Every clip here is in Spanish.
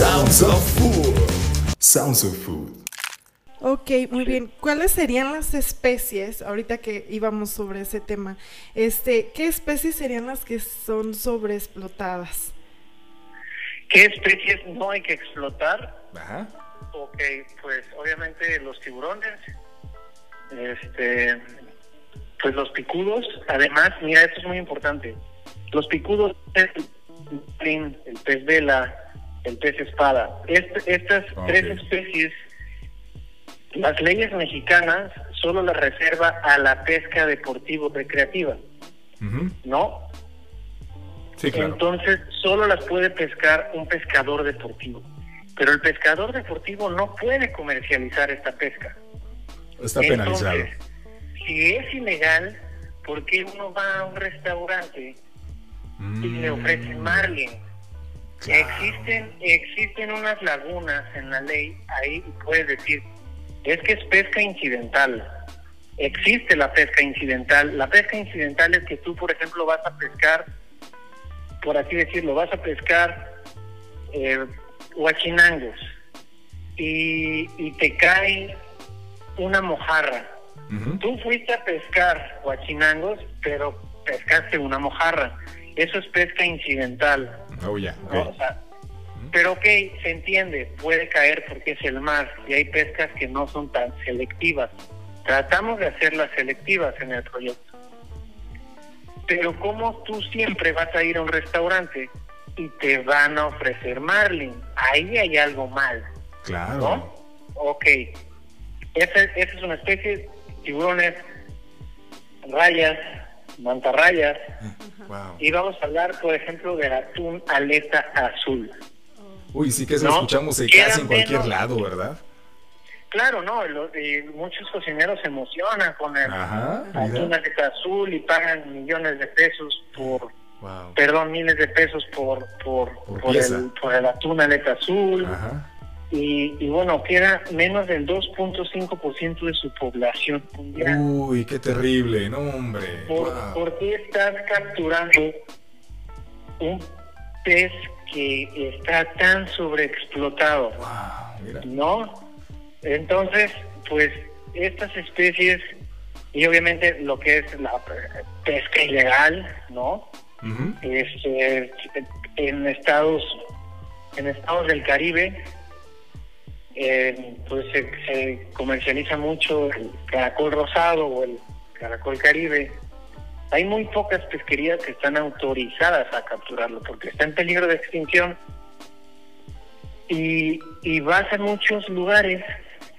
Sounds of Food. Sounds of Food. Ok, muy bien. ¿Cuáles serían las especies, ahorita que íbamos sobre ese tema, este, qué especies serían las que son sobreexplotadas? ¿Qué especies no hay que explotar? Ajá. Ok, pues obviamente los tiburones, este, pues los picudos. Además, mira, esto es muy importante. Los picudos, el, el pez vela, el pez espada. Este- estas tres especies, las leyes mexicanas solo las reserva a la pesca deportivo recreativa. ¿no? Sí, claro. Entonces, solo las puede pescar un pescador deportivo. Pero el pescador deportivo no puede comercializar esta pesca. Está penalizado. Si es ilegal, ¿por qué uno va a un restaurante y le ofrece Mm, marlin? Claro. Existen, existen unas lagunas en la ley ahí puedes decir, es que es pesca incidental. Existe la pesca incidental. La pesca incidental es que tú, por ejemplo, vas a pescar, por así decirlo, vas a pescar eh, huachinangos y, y te cae una mojarra. Tú fuiste a pescar huachinangos, pero pescaste una mojarra. Eso es pesca incidental. Oh, ya. ¿no? ok. O sea, pero ok, se entiende, puede caer porque es el mar y hay pescas que no son tan selectivas. Tratamos de hacerlas selectivas en el proyecto. Pero como tú siempre vas a ir a un restaurante y te van a ofrecer marlin, ahí hay algo mal, Claro. ¿no? Ok, esa, esa es una especie, tiburones, rayas, mantarrayas, Wow. y vamos a hablar, por ejemplo, del atún aleta azul. Uy, sí que eso No, escuchamos casi en cualquier menos. lado, ¿verdad? Claro, no, lo- y muchos cocineros se emocionan con el Ajá, atún aleta azul y pagan millones de pesos por, Wow. perdón, miles de pesos por por, Por por, el, por el atún aleta azul. Ajá. Y, y bueno, queda menos del 2.5% de su población mundial. Uy, qué terrible, no, hombre. ¿Por, Wow. por qué estás capturando un pez que está tan sobreexplotado? Wow, mira. ¿No? Entonces, pues estas especies y obviamente lo que es la pesca ilegal, ¿no? Este, en estados en estados del Caribe eh, pues se, se comercializa mucho el caracol rosado o el caracol caribe hay muy pocas pesquerías que están autorizadas a capturarlo porque está en peligro de extinción y, y vas a muchos lugares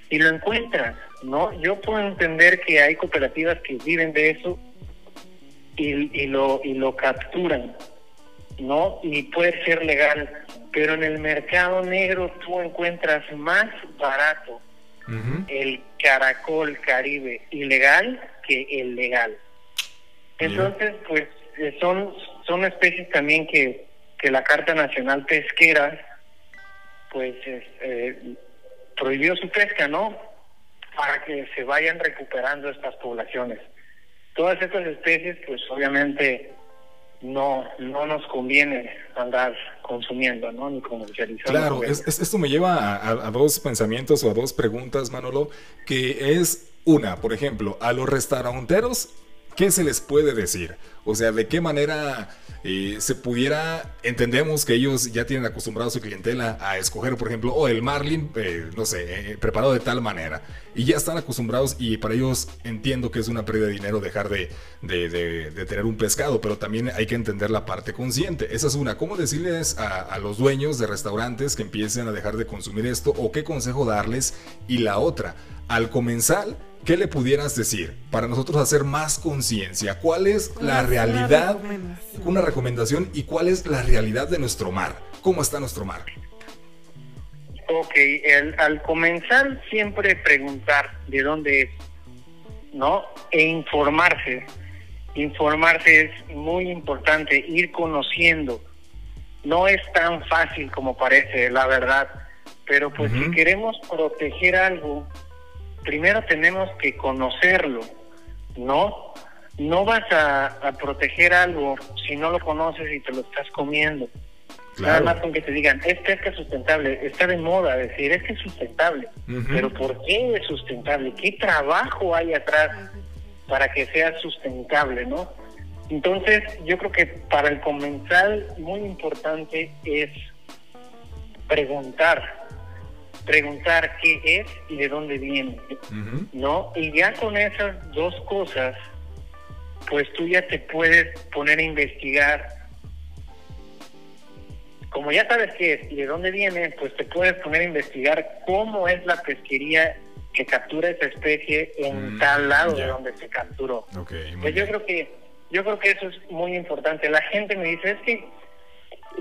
y lo encuentras, ¿no? Yo puedo entender que hay cooperativas que viven de eso y, y lo y lo capturan, ¿no? Y puede ser legal, pero en el mercado negro tú encuentras más barato el caracol caribe ilegal que el legal. Entonces, pues eh, son son especies también que, que la Carta Nacional Pesquera pues es- eh, prohibió su pesca, ¿no? Para que se vayan recuperando estas poblaciones. Todas estas especies, pues obviamente no no nos conviene andar consumiendo, ¿no? Ni comercializando. Claro, es- es- esto me lleva a, a- a dos pensamientos o a dos preguntas, Manolo, que es una, por ejemplo, a los restauranteros, ¿qué se les puede decir? O sea, ¿de qué manera eh, se pudiera, entendemos que ellos ya tienen acostumbrado a su clientela a escoger, por ejemplo, o el marlin, eh, no sé, eh, preparado de tal manera, y ya están acostumbrados y para ellos entiendo que es una pérdida de dinero dejar de, tener un pescado, pero también hay que entender la parte consciente. Esa es una. ¿Cómo decirles a, a los dueños de restaurantes que empiecen a dejar de consumir esto o qué consejo darles? Y la otra, al comensal, ¿qué le pudieras decir para nosotros hacer más conciencia? ¿Cuál es ¿Cuál la realidad? recomendación? Una recomendación y cuál es la realidad de nuestro mar. ¿Cómo está nuestro mar? Ok, el- al comenzar siempre preguntar de dónde es, ¿no? E informarse. Informarse es muy importante, ir conociendo. No es tan fácil como parece, la verdad. Pero pues Ujú. si queremos proteger algo, primero tenemos que conocerlo, ¿no? No vas a, a proteger algo si no lo conoces y te lo estás comiendo. Nada más con que te digan, es pesca sustentable, está de moda decir, es que es sustentable. Pero ¿por qué es sustentable? ¿Qué trabajo hay atrás para que sea sustentable, no? Entonces, yo creo que para el comensal muy importante es preguntar, preguntar qué es y de dónde viene, ¿no? Y ya con esas dos cosas, pues tú ya te puedes poner a investigar. Como ya sabes qué es y de dónde viene, pues te puedes poner a investigar cómo es la pesquería que captura esa especie en mm, tal lado de donde se capturó. pues yo creo que yo creo que eso es muy importante. La gente me dice, es que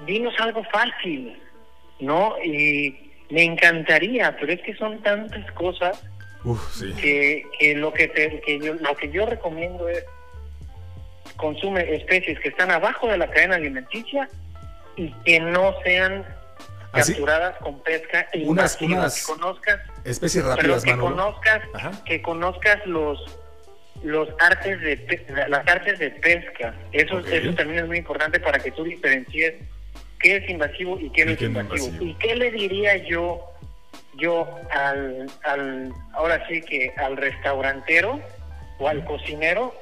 dinos algo fácil, ¿no? Y me encantaría, pero es que son tantas cosas que, que, lo que, te, que yo, lo que yo recomiendo es consume especies que están abajo de la cadena alimenticia y que no sean capturadas con pesca unas, unas que conozcas especies rápidas que conozcas que conozcas los los artes de las artes de pesca. Eso eso también es muy importante para que tú diferencies qué es invasivo y qué no es invasivo? y qué le diría yo yo al, al ahora sí que al restaurantero o al cocinero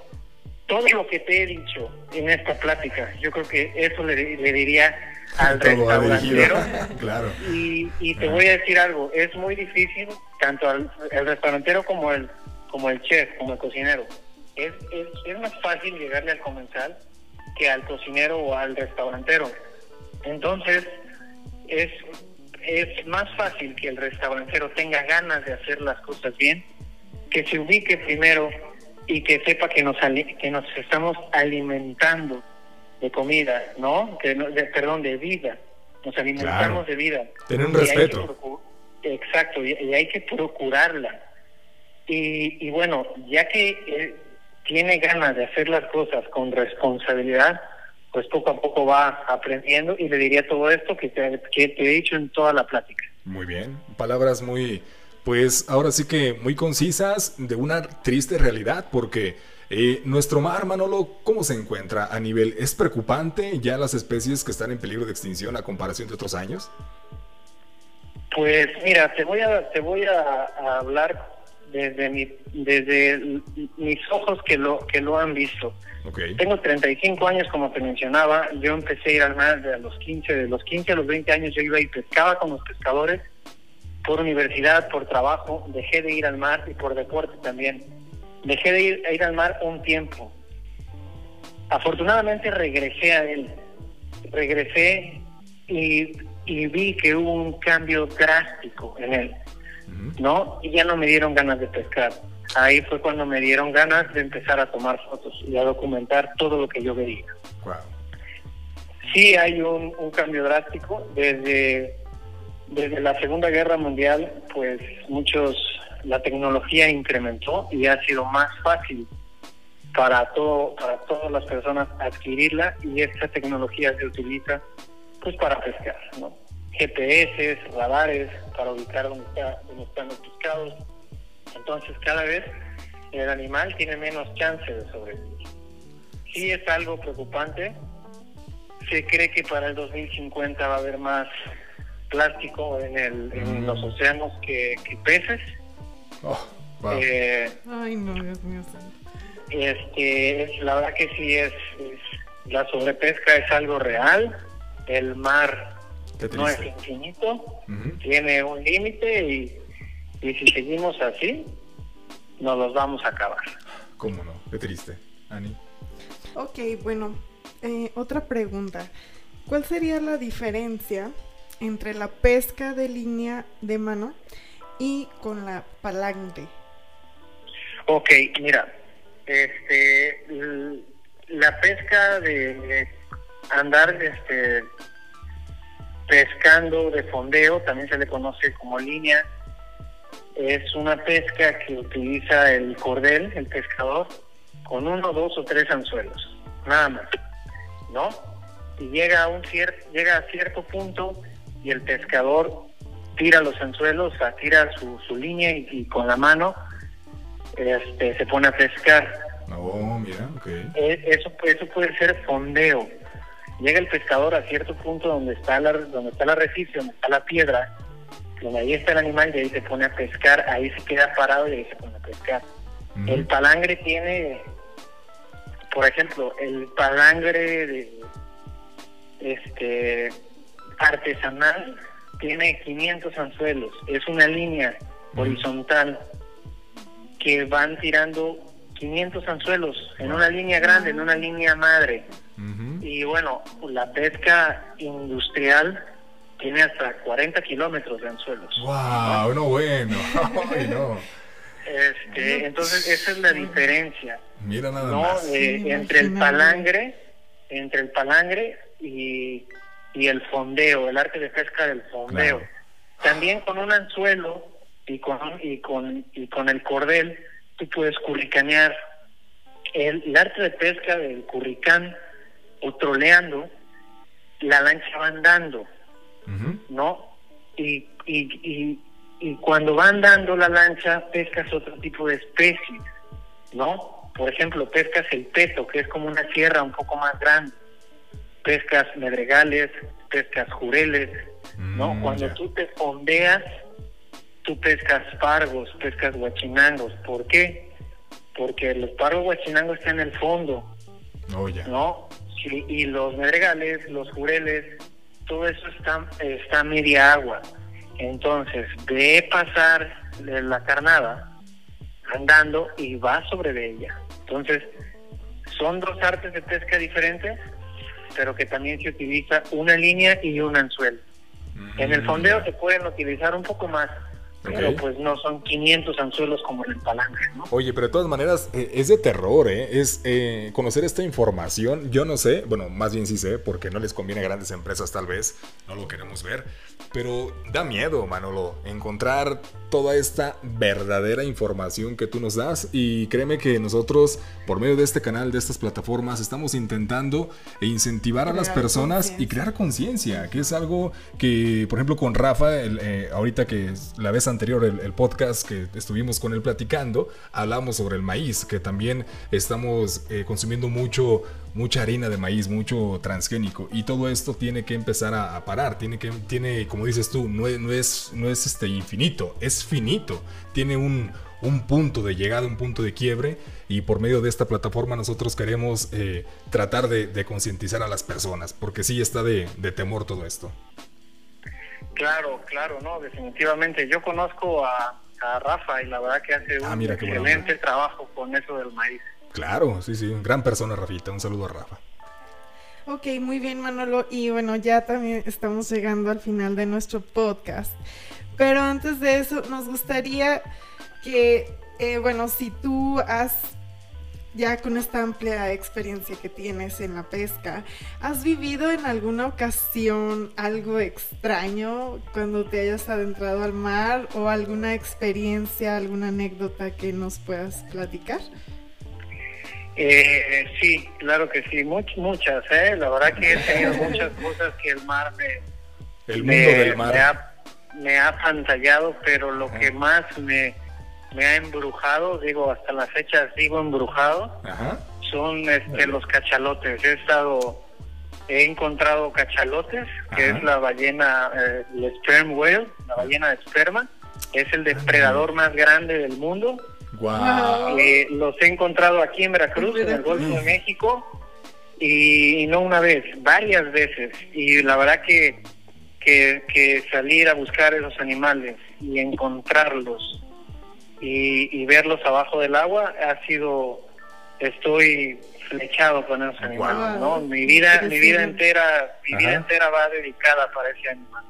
todo lo que te he dicho en esta plática yo creo que eso le, diría al restaurantero claro y, y te voy a decir algo es muy difícil tanto al el restaurantero como el como el chef, como el cocinero. Es, es, más fácil llegarle al comensal que al cocinero o al restaurantero. Entonces, es, es más fácil que el restaurantero tenga ganas de hacer las cosas bien, que se ubique primero y que sepa que nos, que nos estamos alimentando de comida, ¿no? Que, de, perdón, de vida. Nos alimentamos de vida. Tener un respeto. exacto, y hay que procurarla y, bueno, ya que él tiene ganas de hacer las cosas con responsabilidad, pues poco a poco va aprendiendo y le diría todo esto que te, que te he dicho en toda la plática. Muy bien, palabras muy, pues ahora sí que muy concisas de una triste realidad, porque eh, nuestro mar, Manolo, ¿cómo se encuentra a nivel? ¿Es preocupante ya las especies que están en peligro de extinción a comparación de otros años? Pues mira, te voy a, te voy a hablar desde mi, desde mis ojos que lo que lo han visto. Tengo 35 años, como te mencionaba. Yo empecé a ir al mar de los 15. De los 15 a los 20 años yo iba y pescaba con los pescadores por universidad, por trabajo. Dejé de ir al mar y por deporte también. Dejé de ir, a ir al mar un tiempo. Afortunadamente regresé a él. Regresé y, y vi que hubo un cambio drástico en él ¿no? Y ya no me dieron ganas de pescar. Ahí fue cuando me dieron ganas de empezar a tomar fotos y a documentar todo lo que yo veía. Sí hay un, cambio drástico. Desde, desde la Segunda Guerra Mundial, pues muchos, la tecnología incrementó y ha sido más fácil para todo para todas las personas adquirirla y esta tecnología se utiliza pues para pescar, ¿no? GPS, radares para ubicar dónde, están los pescados. Entonces cada vez el animal tiene menos chance de sobrevivir. Sí es algo preocupante. Se cree que para el 2050 va a haber más plástico en, el, en mm. los océanos que, peces. Oh, eh, Ay, no, Dios mío. Este, la verdad que sí es, la sobrepesca es algo real. El mar no es infinito, tiene un límite y, y si seguimos así, nos los vamos a acabar. ¿Cómo no? Qué triste, Ani. Ok, bueno, eh, otra pregunta. ¿Cuál sería la diferencia entre la pesca de línea de mano y con la palangre? Ok, mira, este, la pesca de andar este, pescando de fondeo, también se le conoce como línea. Es una pesca que utiliza el cordel, el pescador, con uno, dos o tres anzuelos, nada más, ¿no? Y llega a, un llega a cierto punto y el pescador tira los anzuelos, tira su, su línea y, con la mano este, se pone a pescar. Oh, mira, e, eso, eso puede ser fondeo llega el pescador a cierto punto donde está la, donde está el arrecife, donde está la piedra, donde ahí está el animal y ahí se pone a pescar, ahí se queda parado y ahí se pone a pescar. El palangre tiene, por ejemplo, el palangre de, este artesanal tiene 500 anzuelos, es una línea horizontal que van tirando 500 anzuelos en una línea grande, en una línea madre. Y bueno, la pesca industrial tiene hasta 40 kilómetros de anzuelos. ¡Wow! No, bueno. Este, entonces, esa es la diferencia. Mira nada más. Eh, entre el palangre, entre el palangre y, y, el fondeo, el arte de pesca del fondeo. También con un anzuelo y con, y con, y con el cordel, tú puedes curricanear. El, arte de pesca del curricán o troleando, la lancha va andando, ¿no? Y, y, y, cuando va andando la lancha, pescas otro tipo de especies, ¿no? Por ejemplo, pescas el peto, que es como una sierra un poco más grande. Pescas medregales, pescas jureles, ¿no? Mm, cuando tú te fondeas, tú pescas pargos, pescas guachinangos. ¿Por qué? Porque los pargos guachinangos están en el fondo. Oh, ¿No? Y los medregales, los jureles, todo eso está, está media agua. Entonces, ve pasar la carnada andando y va sobre de ella. Entonces, son dos artes de pesca diferentes, pero que también se utiliza una línea y un anzuelo. En el fondeo se pueden utilizar un poco más, pero pues no son 500 anzuelos como en el palanca, ¿no? Oye, pero de todas maneras eh, es de terror, ¿eh? Es eh, conocer esta información. Yo no sé, bueno, más bien sí sé, porque no les conviene a grandes empresas tal vez, no lo queremos ver. Pero da miedo, Manolo, encontrar toda esta verdadera información que tú nos das. Y créeme que nosotros, por medio de este canal, de estas plataformas, estamos intentando incentivar a las personas y crear conciencia, que es algo que, por ejemplo, con Rafa, eh, ahorita que la vez anterior, el, podcast que estuvimos con él platicando, hablamos sobre el maíz, que también estamos eh, consumiendo mucho mucha harina de maíz, mucho transgénico y todo esto tiene que empezar a, parar, tiene que tiene como dices tú, no, no es no es este infinito, es finito, tiene un, un punto de llegada, un punto de quiebre y por medio de esta plataforma nosotros queremos eh, tratar de, concientizar a las personas porque sí está de, temor todo esto. Claro, claro, no, definitivamente. Yo conozco a, Rafa y la verdad que hace ah, un excelente trabajo con eso del maíz. Claro, sí, sí, gran persona, Rafita. Un saludo a Rafa. Ok, muy bien, Manolo. Y bueno, ya también estamos llegando al final de nuestro podcast. Pero antes de eso, nos gustaría que, eh, bueno, si tú has, ya con esta amplia experiencia que tienes en la pesca, ¿has vivido en alguna ocasión algo extraño cuando te hayas adentrado al mar o alguna experiencia, alguna anécdota que nos puedas platicar? Eh, sí, claro que sí, muchas, ¿eh? La verdad que he tenido muchas cosas que el mar me... El mundo del mar. Me ha, pantallado, pero lo que más me, me ha embrujado, digo, hasta la fecha sigo embrujado, son este, los cachalotes. He estado, he encontrado cachalotes, que es la ballena, eh, el sperm whale, la ballena de esperma, es el depredador más grande del mundo eh, los he encontrado aquí en Veracruz, en el Golfo de México, y, no una vez, varias veces. Y la verdad que, que, salir a buscar esos animales y encontrarlos y, verlos abajo del agua ha sido, estoy flechado con esos animales, ¿no? Mi vida, mi vida entera, mi vida entera va dedicada para ese animal.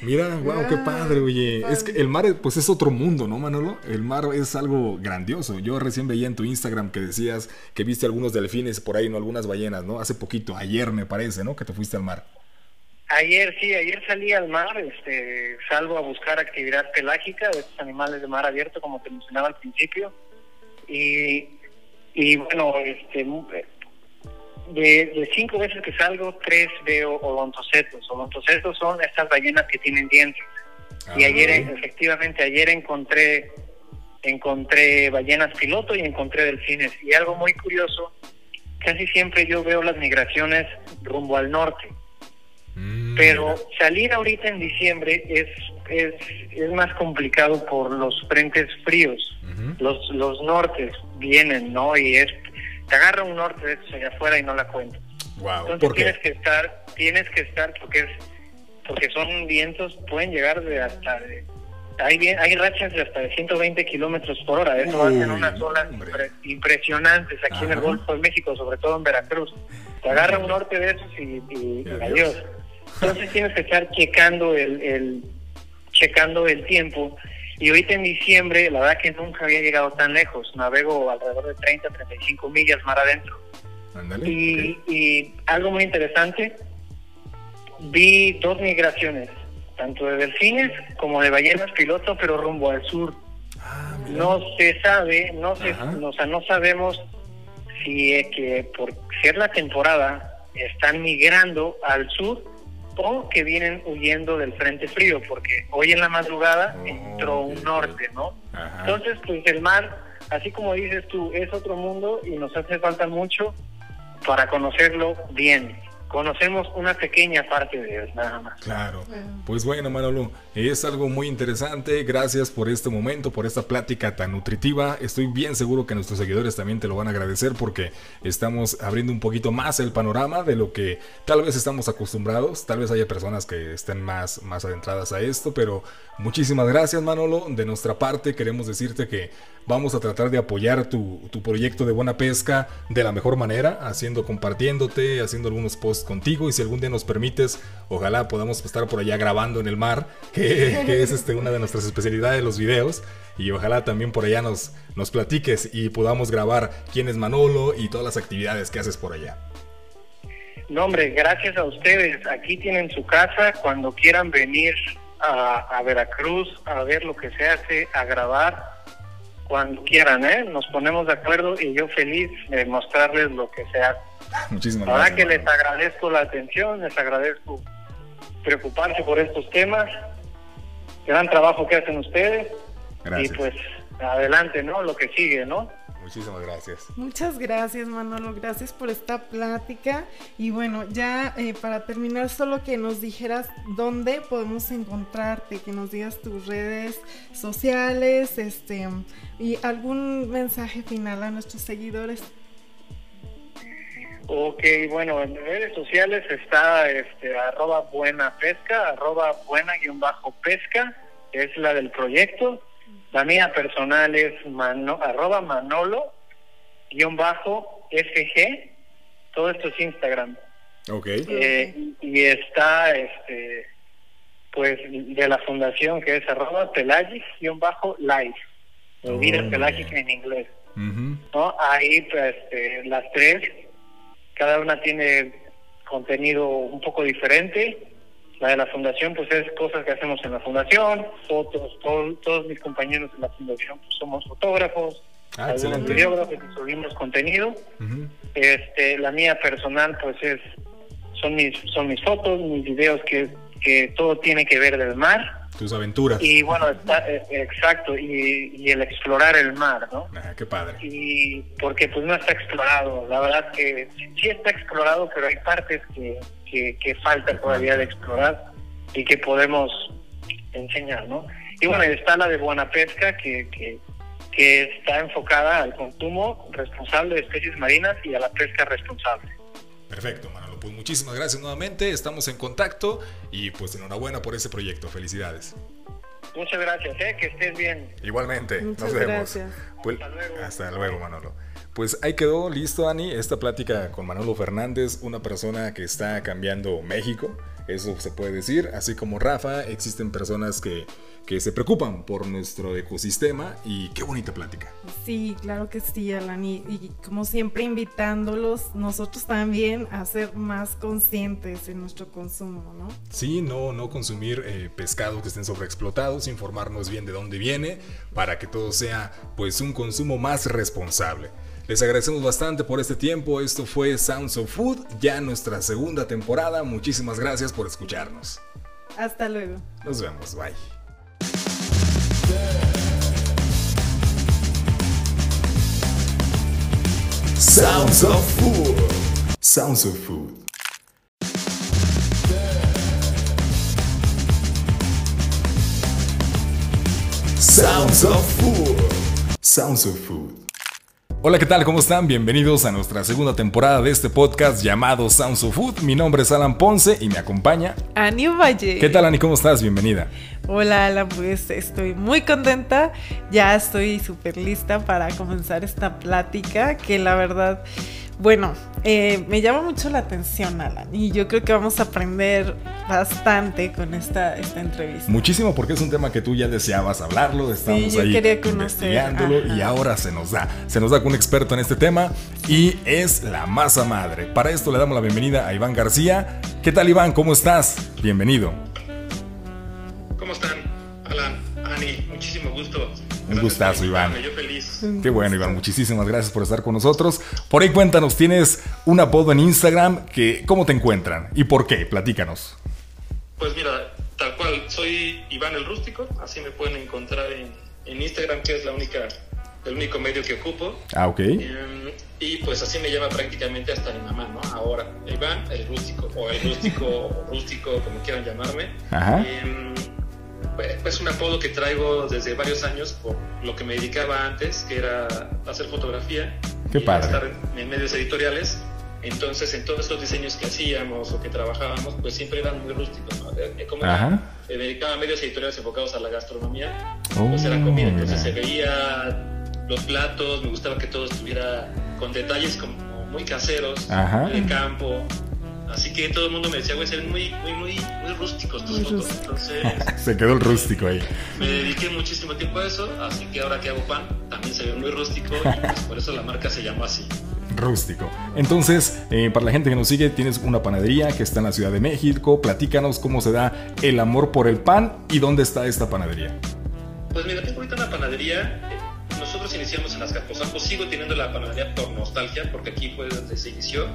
Mira, wow, qué padre, oye. Es que el mar, pues es otro mundo, ¿no, Manolo? El mar es algo grandioso. Yo recién veía en tu Instagram que decías que viste algunos delfines por ahí, ¿no? Algunas ballenas, ¿no? Hace poquito, ayer me parece, ¿no? Que te fuiste al mar. Ayer, sí, ayer salí al mar, este, salgo a buscar actividad pelágica de estos animales de mar abierto, como te mencionaba al principio. Y, y bueno, este, de, cinco veces que salgo, tres veo odontocetos. Odontocetos son estas ballenas que tienen dientes. y ah, ayer, efectivamente, ayer encontré encontré ballenas piloto y encontré delfines. Y algo muy curioso casi siempre yo veo las migraciones rumbo al norte. Mm, Pero salir ahorita en diciembre es, es, es más complicado por los frentes fríos. Los, los nortes vienen, ¿no? Y es, te agarra un norte de esos allá afuera y no la cuentas. Wow, Entonces ¿por qué? tienes que estar, tienes que estar porque es, porque son vientos, pueden llegar de hasta de, hay, bien- hay rachas de hasta de 120 kilómetros por hora, eso hacen unas olas impre- impresionantes aquí en el. Golfo de México, sobre todo en Veracruz. Te agarra un norte de esos y, y- Y adiós. Entonces tienes que estar checando el, el checando el tiempo. Y ahorita en diciembre, la verdad que nunca había llegado tan lejos. Navego alrededor de 30, 35 millas mar adentro. Ándale. Y, y algo muy interesante, vi dos migraciones, tanto de delfines como de ballenas piloto, pero rumbo al sur. Ah. No se sabe, no se, o sea, no sabemos si es que por ser la temporada están migrando al sur o que vienen huyendo del frente frío, porque hoy en la madrugada Oh, entró un norte, ¿no? Ajá. Entonces, pues el mar, así como dices tú, es otro mundo y nos hace falta mucho para conocerlo bien. Conocemos una pequeña parte de él, nada más. Claro. Bueno. Pues bueno, Manolo, es algo muy interesante. Gracias por este momento, por esta plática tan nutritiva. Estoy bien seguro que nuestros seguidores también te lo van a agradecer porque estamos abriendo un poquito más el panorama de lo que tal vez estamos acostumbrados. Tal vez haya personas que estén más, más adentradas a esto, pero muchísimas gracias, Manolo. De nuestra parte, queremos decirte que vamos a tratar de apoyar tu, proyecto de buena pesca de la mejor manera, haciendo, compartiéndote, haciendo algunos posts contigo y si algún día nos permites, ojalá podamos estar por allá grabando en el mar, que, que es este, una de nuestras especialidades, los videos, y ojalá también por allá nos, nos platiques y podamos grabar quién es Manolo y todas las actividades que haces por allá. No, hombre, gracias a ustedes. Aquí tienen su casa. Cuando quieran venir a, a Veracruz a ver lo que se hace, a grabar, cuando quieran, ¿eh? Nos ponemos de acuerdo y yo feliz de mostrarles lo que se hace. Muchísimas verdad gracias. que les agradezco la atención, les agradezco preocuparse por estos temas, gran trabajo que hacen ustedes Gracias. y pues adelante, ¿no? Lo que sigue, ¿no? Muchísimas gracias. Muchas gracias Manolo, gracias por esta plática y bueno, ya eh, para terminar solo que nos dijeras dónde podemos encontrarte, que nos digas tus redes sociales, este y algún mensaje final a nuestros seguidores. Ok, bueno, en redes sociales está este, arroba buena pesca, arroba buena guion bajo pesca, es la del proyecto. La mía personal es mano, arroba manolo guion bajo fg, todo esto es Instagram. Ok. Eh, y está, este, pues, de la fundación que es arroba pelagic guion bajo live, Oh, vida en inglés. Ujú. ¿no? Ahí pues, este, las tres, cada una tiene contenido un poco diferente. La de la fundación pues es cosas que hacemos en la fundación, fotos, todo- todos mis compañeros de la fundación pues somos fotógrafos, Ah, algunos videógrafos y subimos contenido. Este, la mía personal pues es son mis son mis fotos, mis videos que que todo tiene que ver del mar Tus aventuras. y bueno, está, eh, exacto y, y el explorar el mar, ¿no? Ajá, qué padre. y porque pues no está explorado. La verdad que sí está explorado, pero hay partes que, que, que falta todavía de explorar y que podemos enseñar, ¿no? Y bueno, está la de Buena Pesca, que, que, que está enfocada al consumo responsable de especies marinas y a la pesca responsable. Perfecto, Manolo. Pues muchísimas gracias nuevamente. Estamos en contacto y pues enhorabuena por ese proyecto. Felicidades. Muchas gracias, ¿eh? que estés bien. Igualmente, Muchas nos vemos. gracias. Pues- Hasta luego. hasta luego, Manolo. Pues ahí quedó listo, Ani, esta plática con Manolo Fernández, una persona que está cambiando México, eso se puede decir, así como Rafa, existen personas que, que se preocupan por nuestro ecosistema y qué bonita plática. Sí, claro que sí, Alan. Y, y como siempre invitándolos, nosotros también a ser más conscientes en nuestro consumo, ¿no? Sí, no, no consumir eh, pescados que estén sobreexplotados, informarnos bien de dónde viene, para que todo sea pues un consumo más responsable. Les agradecemos bastante por este tiempo, esto fue Sounds of Food, ya nuestra segunda temporada, muchísimas gracias por escucharnos. Hasta luego. Nos vemos, bye. Sounds of Food. Sounds of Food. Sounds of Food. Sounds of Food. Hola, ¿qué tal? ¿Cómo están? Bienvenidos a nuestra segunda temporada de este podcast llamado Sounds of Food. Mi nombre es Alan Ponce y me acompaña Ani Valle. ¿Qué tal, Ani? ¿Cómo estás? Bienvenida. Hola, Alan. Pues estoy muy contenta. Ya estoy súper lista para comenzar esta plática que la verdad bueno, eh, me llama mucho la atención, Alan, y yo creo que vamos a aprender bastante con esta, esta entrevista. Muchísimo, porque es un tema que tú ya deseabas hablarlo, estamos ahí investigándolo y ahora se nos da. Se nos da con un experto en este tema y es la masa madre. Para esto le damos la bienvenida a Iván García. ¿Qué tal, Iván? ¿Cómo estás? Bienvenido. ¿Cómo están, Alan, Ani? Muchísimo gusto. Un gustazo, Iván. Yo feliz. Qué bueno, Iván. Muchísimas gracias por estar con nosotros. Por ahí cuéntanos, tienes un apodo en Instagram que ¿cómo te encuentran? ¿Y por qué? Platícanos. Pues mira, tal cual, soy Iván el Rústico, así me pueden encontrar en, Instagram, que es la única, el único medio que ocupo. Ah, ok. Em, y pues así me llama prácticamente hasta mi mamá, ¿no? Ahora, Iván el Rústico, o el Rústico, o Rústico, como quieran llamarme. Ajá. Em, es un apodo que traigo desde varios años por lo que me dedicaba antes, que era hacer fotografía. Qué padre. Estar en medios editoriales. Entonces, en todos estos diseños que hacíamos o que trabajábamos, pues siempre eran muy rústicos. Como me dedicaba a medios editoriales enfocados a la gastronomía, pues era comida. Oh, Entonces se veía los platos, me gustaba que todo estuviera con detalles como muy caseros, de campo. Así que todo el mundo me decía, güey, ser muy, muy, muy, muy rústicos tus fotos. Entonces. se quedó el rústico ahí. Me dediqué muchísimo tiempo a eso, así que ahora que hago pan, también se ve muy rústico y pues por eso la marca se llama así. Rústico. Entonces, eh, para la gente que nos sigue, tienes una panadería que está en la Ciudad de México. Platícanos cómo se da el amor por el pan y dónde está esta panadería. Pues mira, tengo ahorita una panadería nosotros iniciamos en las Caposampos, sigo teniendo la panadería por nostalgia, porque aquí fue donde se inició.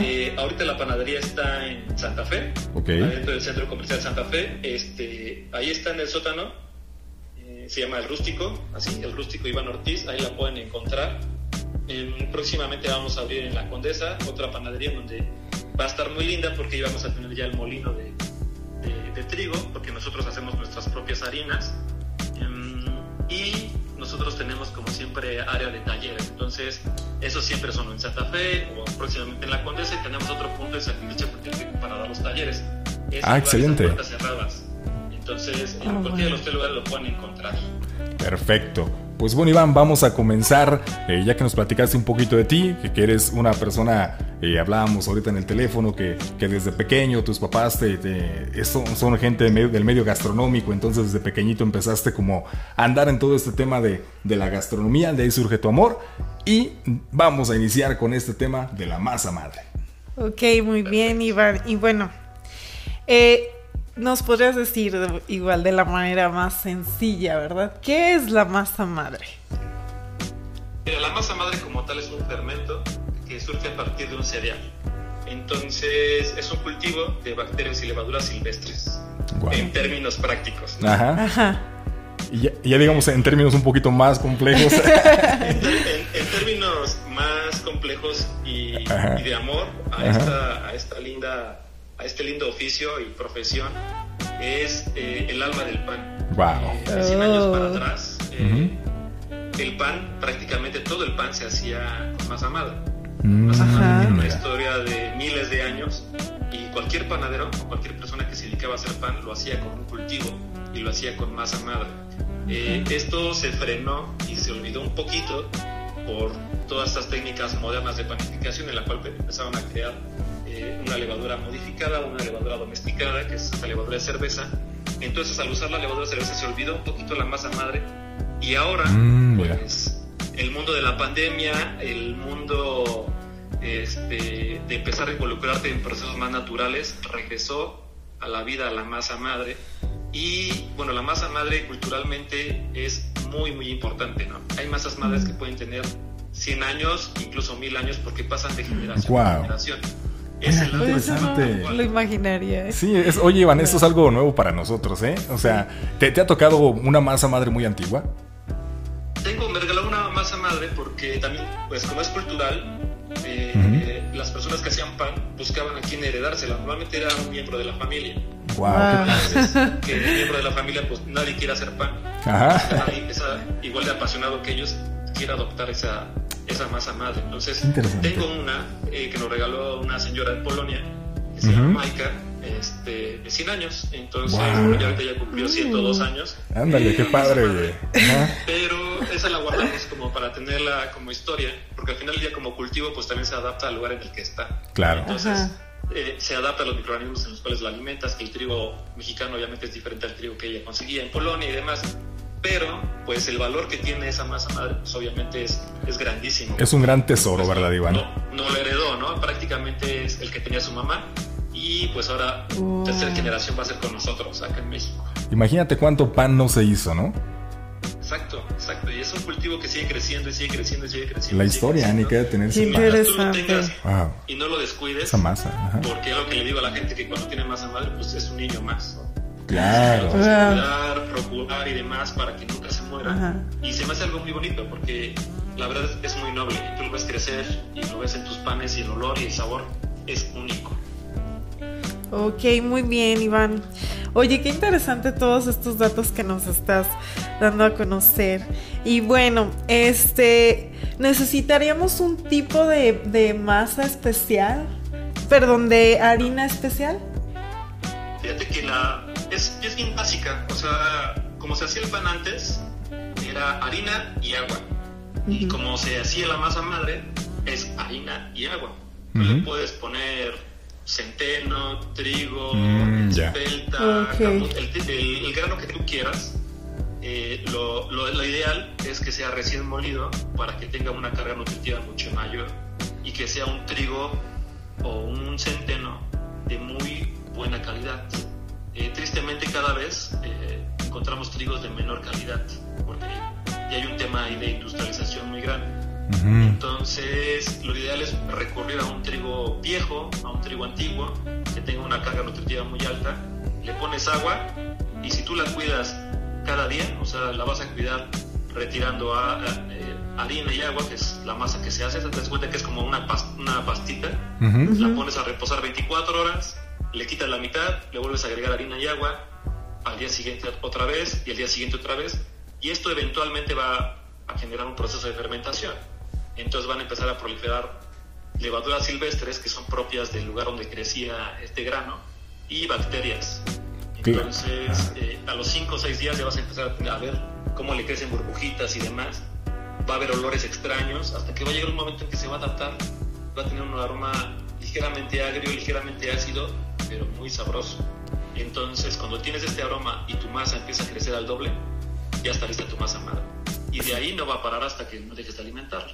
Eh, ahorita la panadería está en Santa Fe, dentro del centro comercial Santa Fe. Este, ahí está en el sótano, eh, se llama El Rústico, así, El Rústico Iván Ortiz, ahí la pueden encontrar. próximamente vamos a abrir en La Condesa otra panadería donde va a estar muy linda porque ahí vamos a tener ya el molino de, de trigo, porque nosotros hacemos nuestras propias harinas. Em, y nosotros tenemos como siempre área de talleres. Entonces, eso siempre son en Santa Fe o próximamente en La Condesa y tenemos otro punto en San para dar los talleres. ah, excelente. cerradas. Entonces, en ah, cualquiera de los tres lugares lo pueden encontrar. Perfecto. Pues bueno, Iván, vamos a comenzar, eh, ya que nos platicaste un poquito de ti, que, eres una persona, eh, hablábamos ahorita en el teléfono, que, que desde pequeño tus papás te, son, gente del medio, gastronómico, entonces desde pequeñito empezaste como a andar en todo este tema de, de la gastronomía, de ahí surge tu amor, y vamos a iniciar con este tema de la masa madre. Ok, muy bien, Iván. Y bueno, eh, nos podrías decir igual de la manera más sencilla, ¿verdad? ¿Qué es la masa madre? la masa madre como tal es un fermento que surge a partir de un cereal. Entonces es un cultivo de bacterias y levaduras silvestres, en términos prácticos. Ajá. Y ya, digamos en términos un poquito más complejos. en, términos más complejos y, de amor a esta linda a este lindo oficio y profesión es eh, el alma del pan. Wow. Eh, 100 años para atrás, eh, el pan, prácticamente todo el pan se hacía con masa madre. Mm. Masa madre tiene una historia de miles de años y cualquier panadero o cualquier persona que se dedicaba a hacer pan lo hacía con un cultivo y lo hacía con masa madre. Eh, esto se frenó y se olvidó un poquito por todas estas técnicas modernas de panificación en la cual empezaron a crear eh, una levadura modificada, una levadura domesticada, que es esta levadura de cerveza. Entonces, al usar la levadura de cerveza se olvidó un poquito la masa madre. Y ahora, mm, pues, el mundo de la pandemia, el mundo este, de empezar a involucrarte en procesos más naturales, regresó a la vida a la masa madre. Y bueno, la masa madre culturalmente es muy, muy importante, ¿no? Hay masas madres que pueden tener 100 años, incluso 1000 años, porque pasan de generación a generación. Es lo imaginaría. ¿eh? Sí, es, oye Iván, esto es algo nuevo para nosotros, ¿eh? O sea, ¿te, ha tocado una masa madre muy antigua? Tengo, me regaló una masa madre porque también, pues como es cultural, eh, las personas que hacían pan buscaban a quien heredársela. Normalmente era un miembro de la familia. Wow, ah. que el miembro de la familia, pues nadie quiere hacer pan. Ajá. Nadie igual de apasionado que ellos quiere adoptar esa, esa masa madre. Entonces, tengo una eh, que nos regaló una señora de Polonia, que se llama Maika, este, de 100 años. Entonces, ya ahorita ya cumplió 102 años. Ándale, qué padre, güey. Pero esa la guardamos como para tenerla como historia, porque al final del día como cultivo, pues también se adapta al lugar en el que está. Claro. Entonces, eh, se adapta a los microorganismos en los cuales la alimentas, que el trigo mexicano obviamente es diferente al trigo que ella conseguía en Polonia y demás pero pues el valor que tiene esa masa madre pues obviamente es, es grandísimo. Es un gran tesoro, ¿verdad, Iván? No, no, lo heredó, ¿no? Prácticamente es el que tenía su mamá y pues ahora tercera generación va a ser con nosotros acá en México. Imagínate cuánto pan no se hizo, ¿no? Exacto, exacto. Y es un cultivo que sigue creciendo y sigue creciendo y sigue creciendo. La historia, ni que tener Qué interesante. Y no lo descuides. Esa masa. Porque es lo que le digo a la gente que cuando tiene masa madre, pues es un niño más. Claro. Cuidar, procurar y demás para que nunca se muera. Y se me hace algo muy bonito porque la verdad es, muy noble. Tú lo ves crecer y lo ves en tus panes y el olor y el sabor es único. Ok, muy bien, Iván. Oye, qué interesante todos estos datos que nos estás dando a conocer. Y bueno, este, necesitaríamos un tipo de, de masa especial, perdón, de harina especial. Fíjate que la es, es bien básica, o sea, como se hacía el pan antes, era harina y agua. Y como se hacía la masa madre, es harina y agua. Le puedes poner centeno, trigo, mm, espelta, el, grano que tú quieras. Eh, lo, lo, ideal es que sea recién molido para que tenga una carga nutritiva mucho mayor y que sea un trigo o un centeno de muy buena calidad. Eh, tristemente cada vez eh, encontramos trigos de menor calidad, porque ya hay un tema ahí de industrialización muy grande. Entonces, lo ideal es recurrir a un trigo viejo, a un trigo antiguo, que tenga una carga nutritiva muy alta, le pones agua y si tú la cuidas cada día, o sea, la vas a cuidar retirando a, eh, harina y agua, que es la masa que se hace, te das cuenta que es como una, una pastita, la pones a reposar 24 horas, le quitas la mitad, le vuelves a agregar harina y agua, al día siguiente otra vez y al día siguiente otra vez, y esto eventualmente va a generar un proceso de fermentación. Entonces van a empezar a proliferar levaduras silvestres que son propias del lugar donde crecía este grano y bacterias. Entonces, eh, a los 5 o 6 días ya vas a empezar a ver cómo le crecen burbujitas y demás. Va a haber olores extraños hasta que va a llegar un momento en que se va a adaptar. Va a tener un aroma ligeramente agrio, ligeramente ácido pero muy sabroso. Entonces, cuando tienes este aroma y tu masa empieza a crecer al doble, ya está lista tu masa madre. Y de ahí no va a parar hasta que no dejes de alimentarla.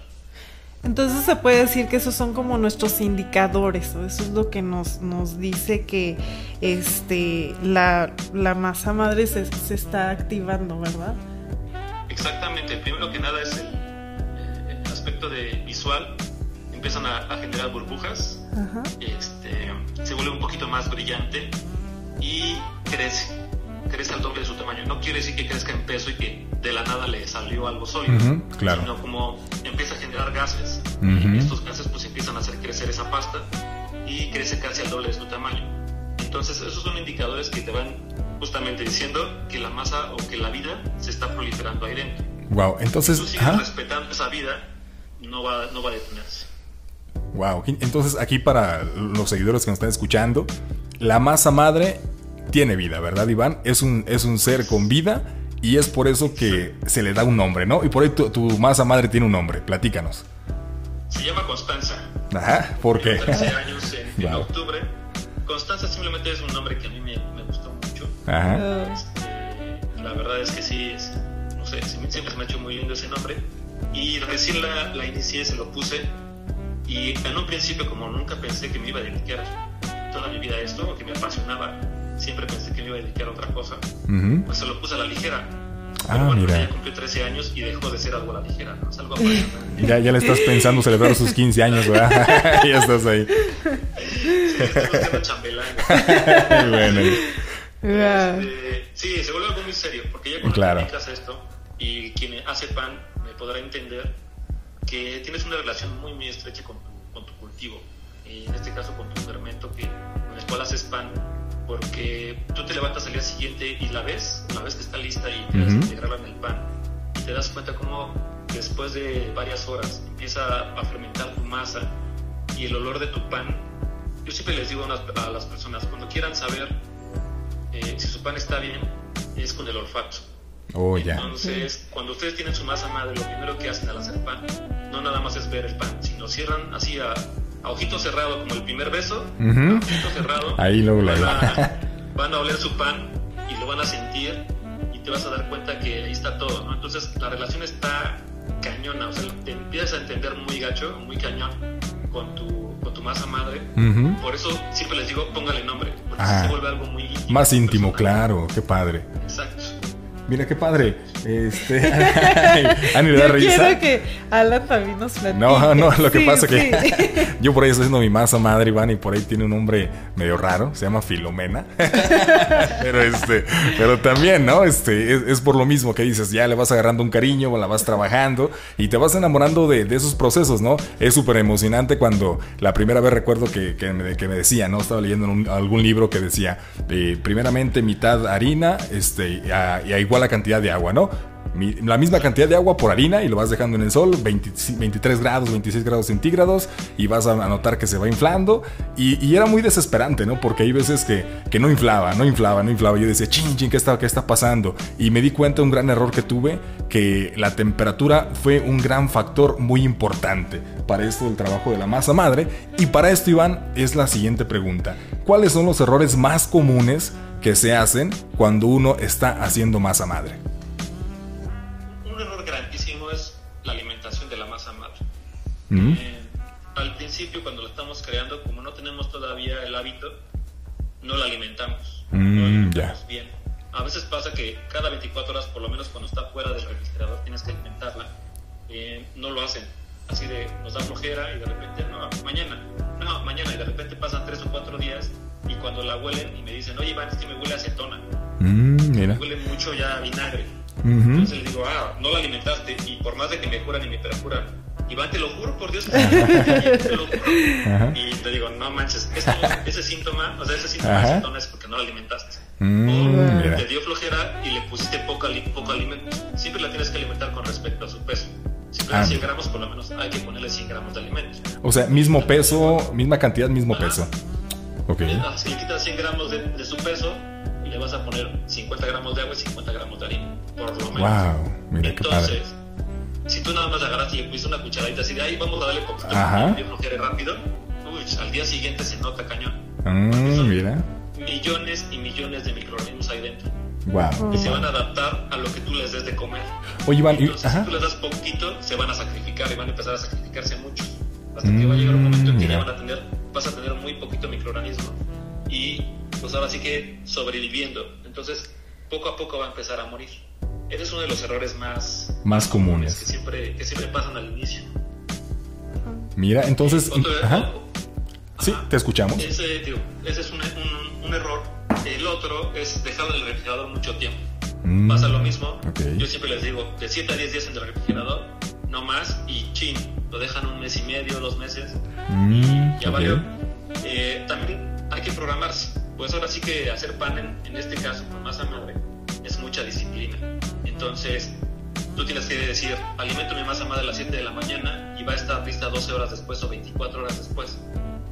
Entonces se puede decir que esos son como nuestros indicadores, eso es lo que nos, nos dice que este, la, la masa madre se, se, está activando, ¿verdad? Exactamente, primero que nada es el, el aspecto de visual, empiezan a, generar burbujas, este, se vuelve un poquito más brillante y crece, crece al doble de su tamaño. No quiere decir que crezca en peso y que de la nada le salió algo sólido, sino como empieza a generar gases. y estos gases pues empiezan a hacer crecer esa pasta y crece casi al doble de su tamaño. Entonces esos son indicadores que te van justamente diciendo que la masa o que la vida se está proliferando ahí dentro. Wow, entonces... Si tú sigues respetando esa vida, no va, no va a detenerse. Wow, entonces aquí para los seguidores que nos están escuchando, la masa madre tiene vida, ¿verdad, Iván? Es un, es un ser con vida y es por eso que se le da un nombre, ¿no? Y por ahí tu, masa madre tiene un nombre, platícanos. Se llama Constanza. Ajá, ¿por qué? 13 años en, octubre. Constanza simplemente es un nombre que a mí me, gustó mucho. Ajá. Este, la verdad es que sí, no sé, siempre me ha hecho muy lindo ese nombre. Y recién la, la inicié, se lo puse y en un principio, como nunca pensé que me iba a dedicar toda mi vida a esto, o que me apasionaba, siempre pensé que me iba a dedicar a otra cosa, pues se lo puse a la ligera. Ah, bueno, mira. Ya cumplió 13 años y dejó de ser algo a la ligera, ¿no? Es algo apasionante. Ya, ya le estás pensando celebrar sus 15 años, ¿verdad? ya estás ahí. Sí, estoy chambelán. bueno. Este, sí, se vuelve algo muy serio, porque ya cuando claro. te dedicas a esto y quien hace pan me podrá entender que tienes una relación muy, muy estrecha con tu, repetitivo. Y en este caso con tu fermento que, con el cual haces pan, porque tú te levantas al día siguiente y la ves, la ves que está lista y te vas a integrarla en el pan. Y te das cuenta cómo después de varias horas empieza a fermentar tu masa y el olor de tu pan. Yo siempre les digo a las personas, cuando quieran saber eh, si su pan está bien, es con el olfato. Oh, ya. Entonces, cuando ustedes tienen su masa madre, lo primero que hacen al hacer pan, no nada más es ver el pan, sino cierran así a, a ojito cerrado, como el primer beso, ojito cerrado. Ahí luego van, a, van a oler su pan y lo van a sentir y te vas a dar cuenta que ahí está todo, ¿no? Entonces, la relación está cañona, o sea, te empiezas a entender muy gacho, muy cañón con tu, con tu masa madre. Por eso siempre les digo, póngale nombre, porque se vuelve algo muy íntimo. Más íntimo, claro, qué padre. Exacto. Mira qué padre. Este. Ani le da risa. Quiero que Alan también nos platique. No, no, lo que pasa es que yo por ahí estoy haciendo mi masa madre, Iván, y por ahí tiene un nombre medio raro, se llama Filomena. pero este, pero también, ¿no? Este, es, por lo mismo que dices, ya le vas agarrando un cariño, la vas trabajando y te vas enamorando de, esos procesos, ¿no? Es súper emocionante cuando la primera vez recuerdo que, me, que me, decía, ¿no? Estaba leyendo en algún libro que decía, eh, primeramente mitad harina, este, y a igual la cantidad de agua, ¿no? la misma cantidad de agua por harina y lo vas dejando en el sol, 23 grados, 26 grados centígrados, y vas a notar que se va inflando. Y, era muy desesperante, ¿no? Porque hay veces que, que, no inflaba, no inflaba, no inflaba. Yo decía, ching, ching, ¿qué está, ¿qué está pasando? Y me di cuenta de un gran error que tuve, que la temperatura fue un gran factor muy importante para esto del trabajo de la masa madre. Y para esto, Iván, es la siguiente pregunta. ¿Cuáles son los errores más comunes que se hacen cuando uno está haciendo masa madre? Un error grandísimo es la alimentación de la masa madre. Mm. Eh, al principio, cuando la estamos creando, como no tenemos todavía el hábito, no la alimentamos. no la mm, alimentamos bien. A veces pasa que cada 24 horas, por lo menos cuando está fuera del refrigerador, tienes que alimentarla. Eh, no lo hacen. Así de, nos da flojera y de repente, no, mañana, no, mañana, y de repente pasan 3 o 4 días y cuando la huelen y me dicen, oye Iván, es que me huele a acetona. Mm, mira. Me huele mucho ya a vinagre. Entonces les digo, ah, no la alimentaste y por más de que me curan y me perjuran, Iván, te lo juro por Dios, te lo juro. Y te digo, no manches, ese síntoma, o sea, ese síntoma de acetona es porque no la alimentaste. Mm, o te dio flojera y le pusiste poco, poco alimento. Siempre la tienes que alimentar con respecto a su peso. Si ah. 100 gramos, por lo menos hay que ponerle 100 gramos de alimento. O sea, mismo peso, misma cantidad, mismo peso. Si le quitas 100 gramos de, su peso, y le vas a poner 50 gramos de agua y 50 gramos de harina, por lo menos. Wow, mira Entonces, si tú nada más agarras y le pusiste una cucharadita así de ahí, vamos a darle poquito que rápido, uy, al día siguiente se nota cañón. Mm, mira. Millones y millones de microorganismos ahí dentro. Wow. Que se van a adaptar a lo que tú les des de comer. Oye, Iván, Entonces, si tú les das poquito, se van a sacrificar y van a empezar a sacrificarse mucho. Hasta que va a llegar un momento en que ya van a tener, vas a tener muy poquito microorganismo y pues ahora sí que sobreviviendo. Entonces, poco a poco va a empezar a morir. Ese es uno de los errores más, más comunes que siempre, que siempre pasan al inicio. Mira, entonces... ajá. Sí, te escuchamos. Ese, ese es un, un, error. El otro es dejarlo en el refrigerador mucho tiempo. Mm, Pasa lo mismo. Yo siempre les digo, de 7 a 10 días en el refrigerador, no más, y chin, lo dejan un mes y medio, dos meses, mm, ya valió. Eh, también hay que programarse. Pues ahora sí que hacer pan en, este caso con masa madre es mucha disciplina. Entonces, tú tienes que decir, alimento mi masa madre a las 7 de la mañana y va a estar lista 12 horas después o 24 horas después.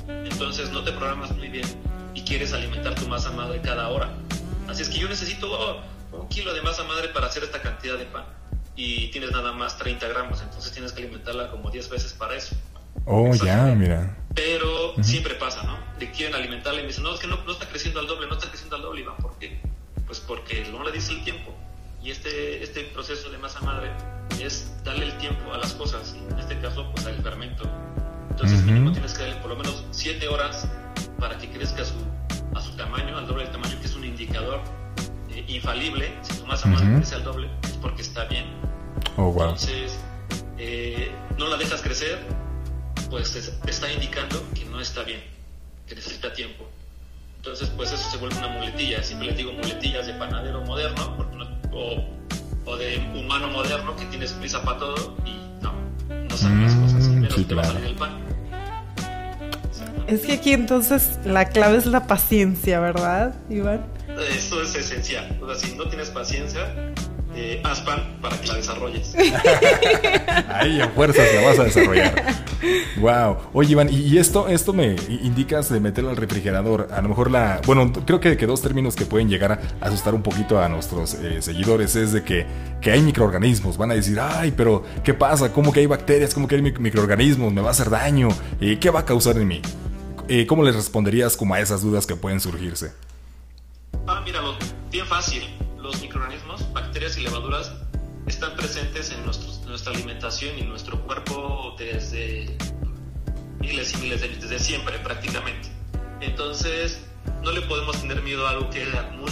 Entonces no te programas muy bien y quieres alimentar tu masa madre cada hora. Así es que yo necesito oh, un kilo de masa madre para hacer esta cantidad de pan y tienes nada más 30 gramos, entonces tienes que alimentarla como 10 veces para eso. Oh, ya, mira. Pero siempre pasa, ¿no? De quieren alimentarla y me dicen, no, es que no, no, está creciendo al doble, no está creciendo al doble, Iván, ¿por qué? Pues porque no le dice el tiempo. Y este, este proceso de masa madre es darle el tiempo a las cosas, y en este caso, pues al fermento. Entonces, mínimo tienes que darle por lo menos 7 horas para que crezca a su, a su tamaño, al doble del tamaño, que es un indicador infalible. Si tu masa madre crece al doble, es porque está bien. Oh, Entonces, eh, no la dejas crecer, pues te está indicando que no está bien, que necesita tiempo. Entonces, pues eso se vuelve una muletilla. Siempre les digo muletillas de panadero moderno o, o, de humano moderno que tienes prisa para todo y no, no salen las mm, cosas. Menos te va a salir el pan. Es que aquí entonces la clave es la paciencia, ¿verdad, Iván? Eso es esencial. O sea, si no tienes paciencia, eh, haz pan para que la desarrolles. Ahí a fuerzas la vas a desarrollar. Wow. Oye, Iván, y esto, esto me indicas de meterlo al refrigerador. A lo mejor la. Bueno, creo que, que dos términos que pueden llegar a asustar un poquito a nuestros eh, seguidores es de que, que hay microorganismos. Van a decir, ay, pero ¿qué pasa? ¿Cómo que hay bacterias? ¿Cómo que hay microorganismos? ¿Me va a hacer daño? ¿Y ¿Qué va a causar en mí? Eh, ¿Cómo les responderías como a esas dudas que pueden surgirse? Ah, míralo, bien fácil. Los microorganismos, bacterias y levaduras están presentes en nuestra alimentación y nuestro cuerpo desde miles y miles de años, desde siempre prácticamente. Entonces, no le podemos tener miedo a algo que era común.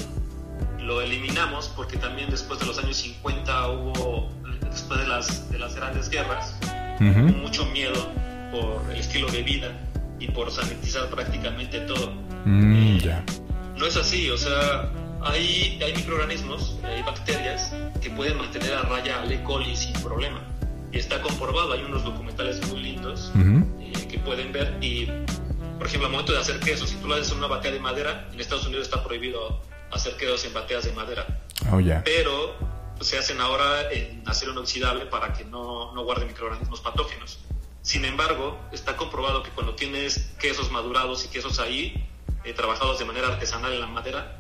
Lo eliminamos porque también después de los años 50 hubo, después de las, de las grandes guerras, mucho miedo por el estilo de vida y por sanitizar prácticamente todo. Mm, eh, no es así, o sea, hay, hay microorganismos, hay bacterias que pueden mantener a raya al E. coli sin problema. Y está comprobado, hay unos documentales muy lindos eh, que pueden ver y, por ejemplo, al momento de hacer queso, si tú lo haces en una batea de madera, en Estados Unidos está prohibido hacer quesos en bateas de madera. Oh, Pero se hacen ahora en acero inoxidable para que no, no guarde microorganismos patógenos. Sin embargo, está comprobado que cuando tienes quesos madurados y quesos ahí, eh, trabajados de manera artesanal en la madera,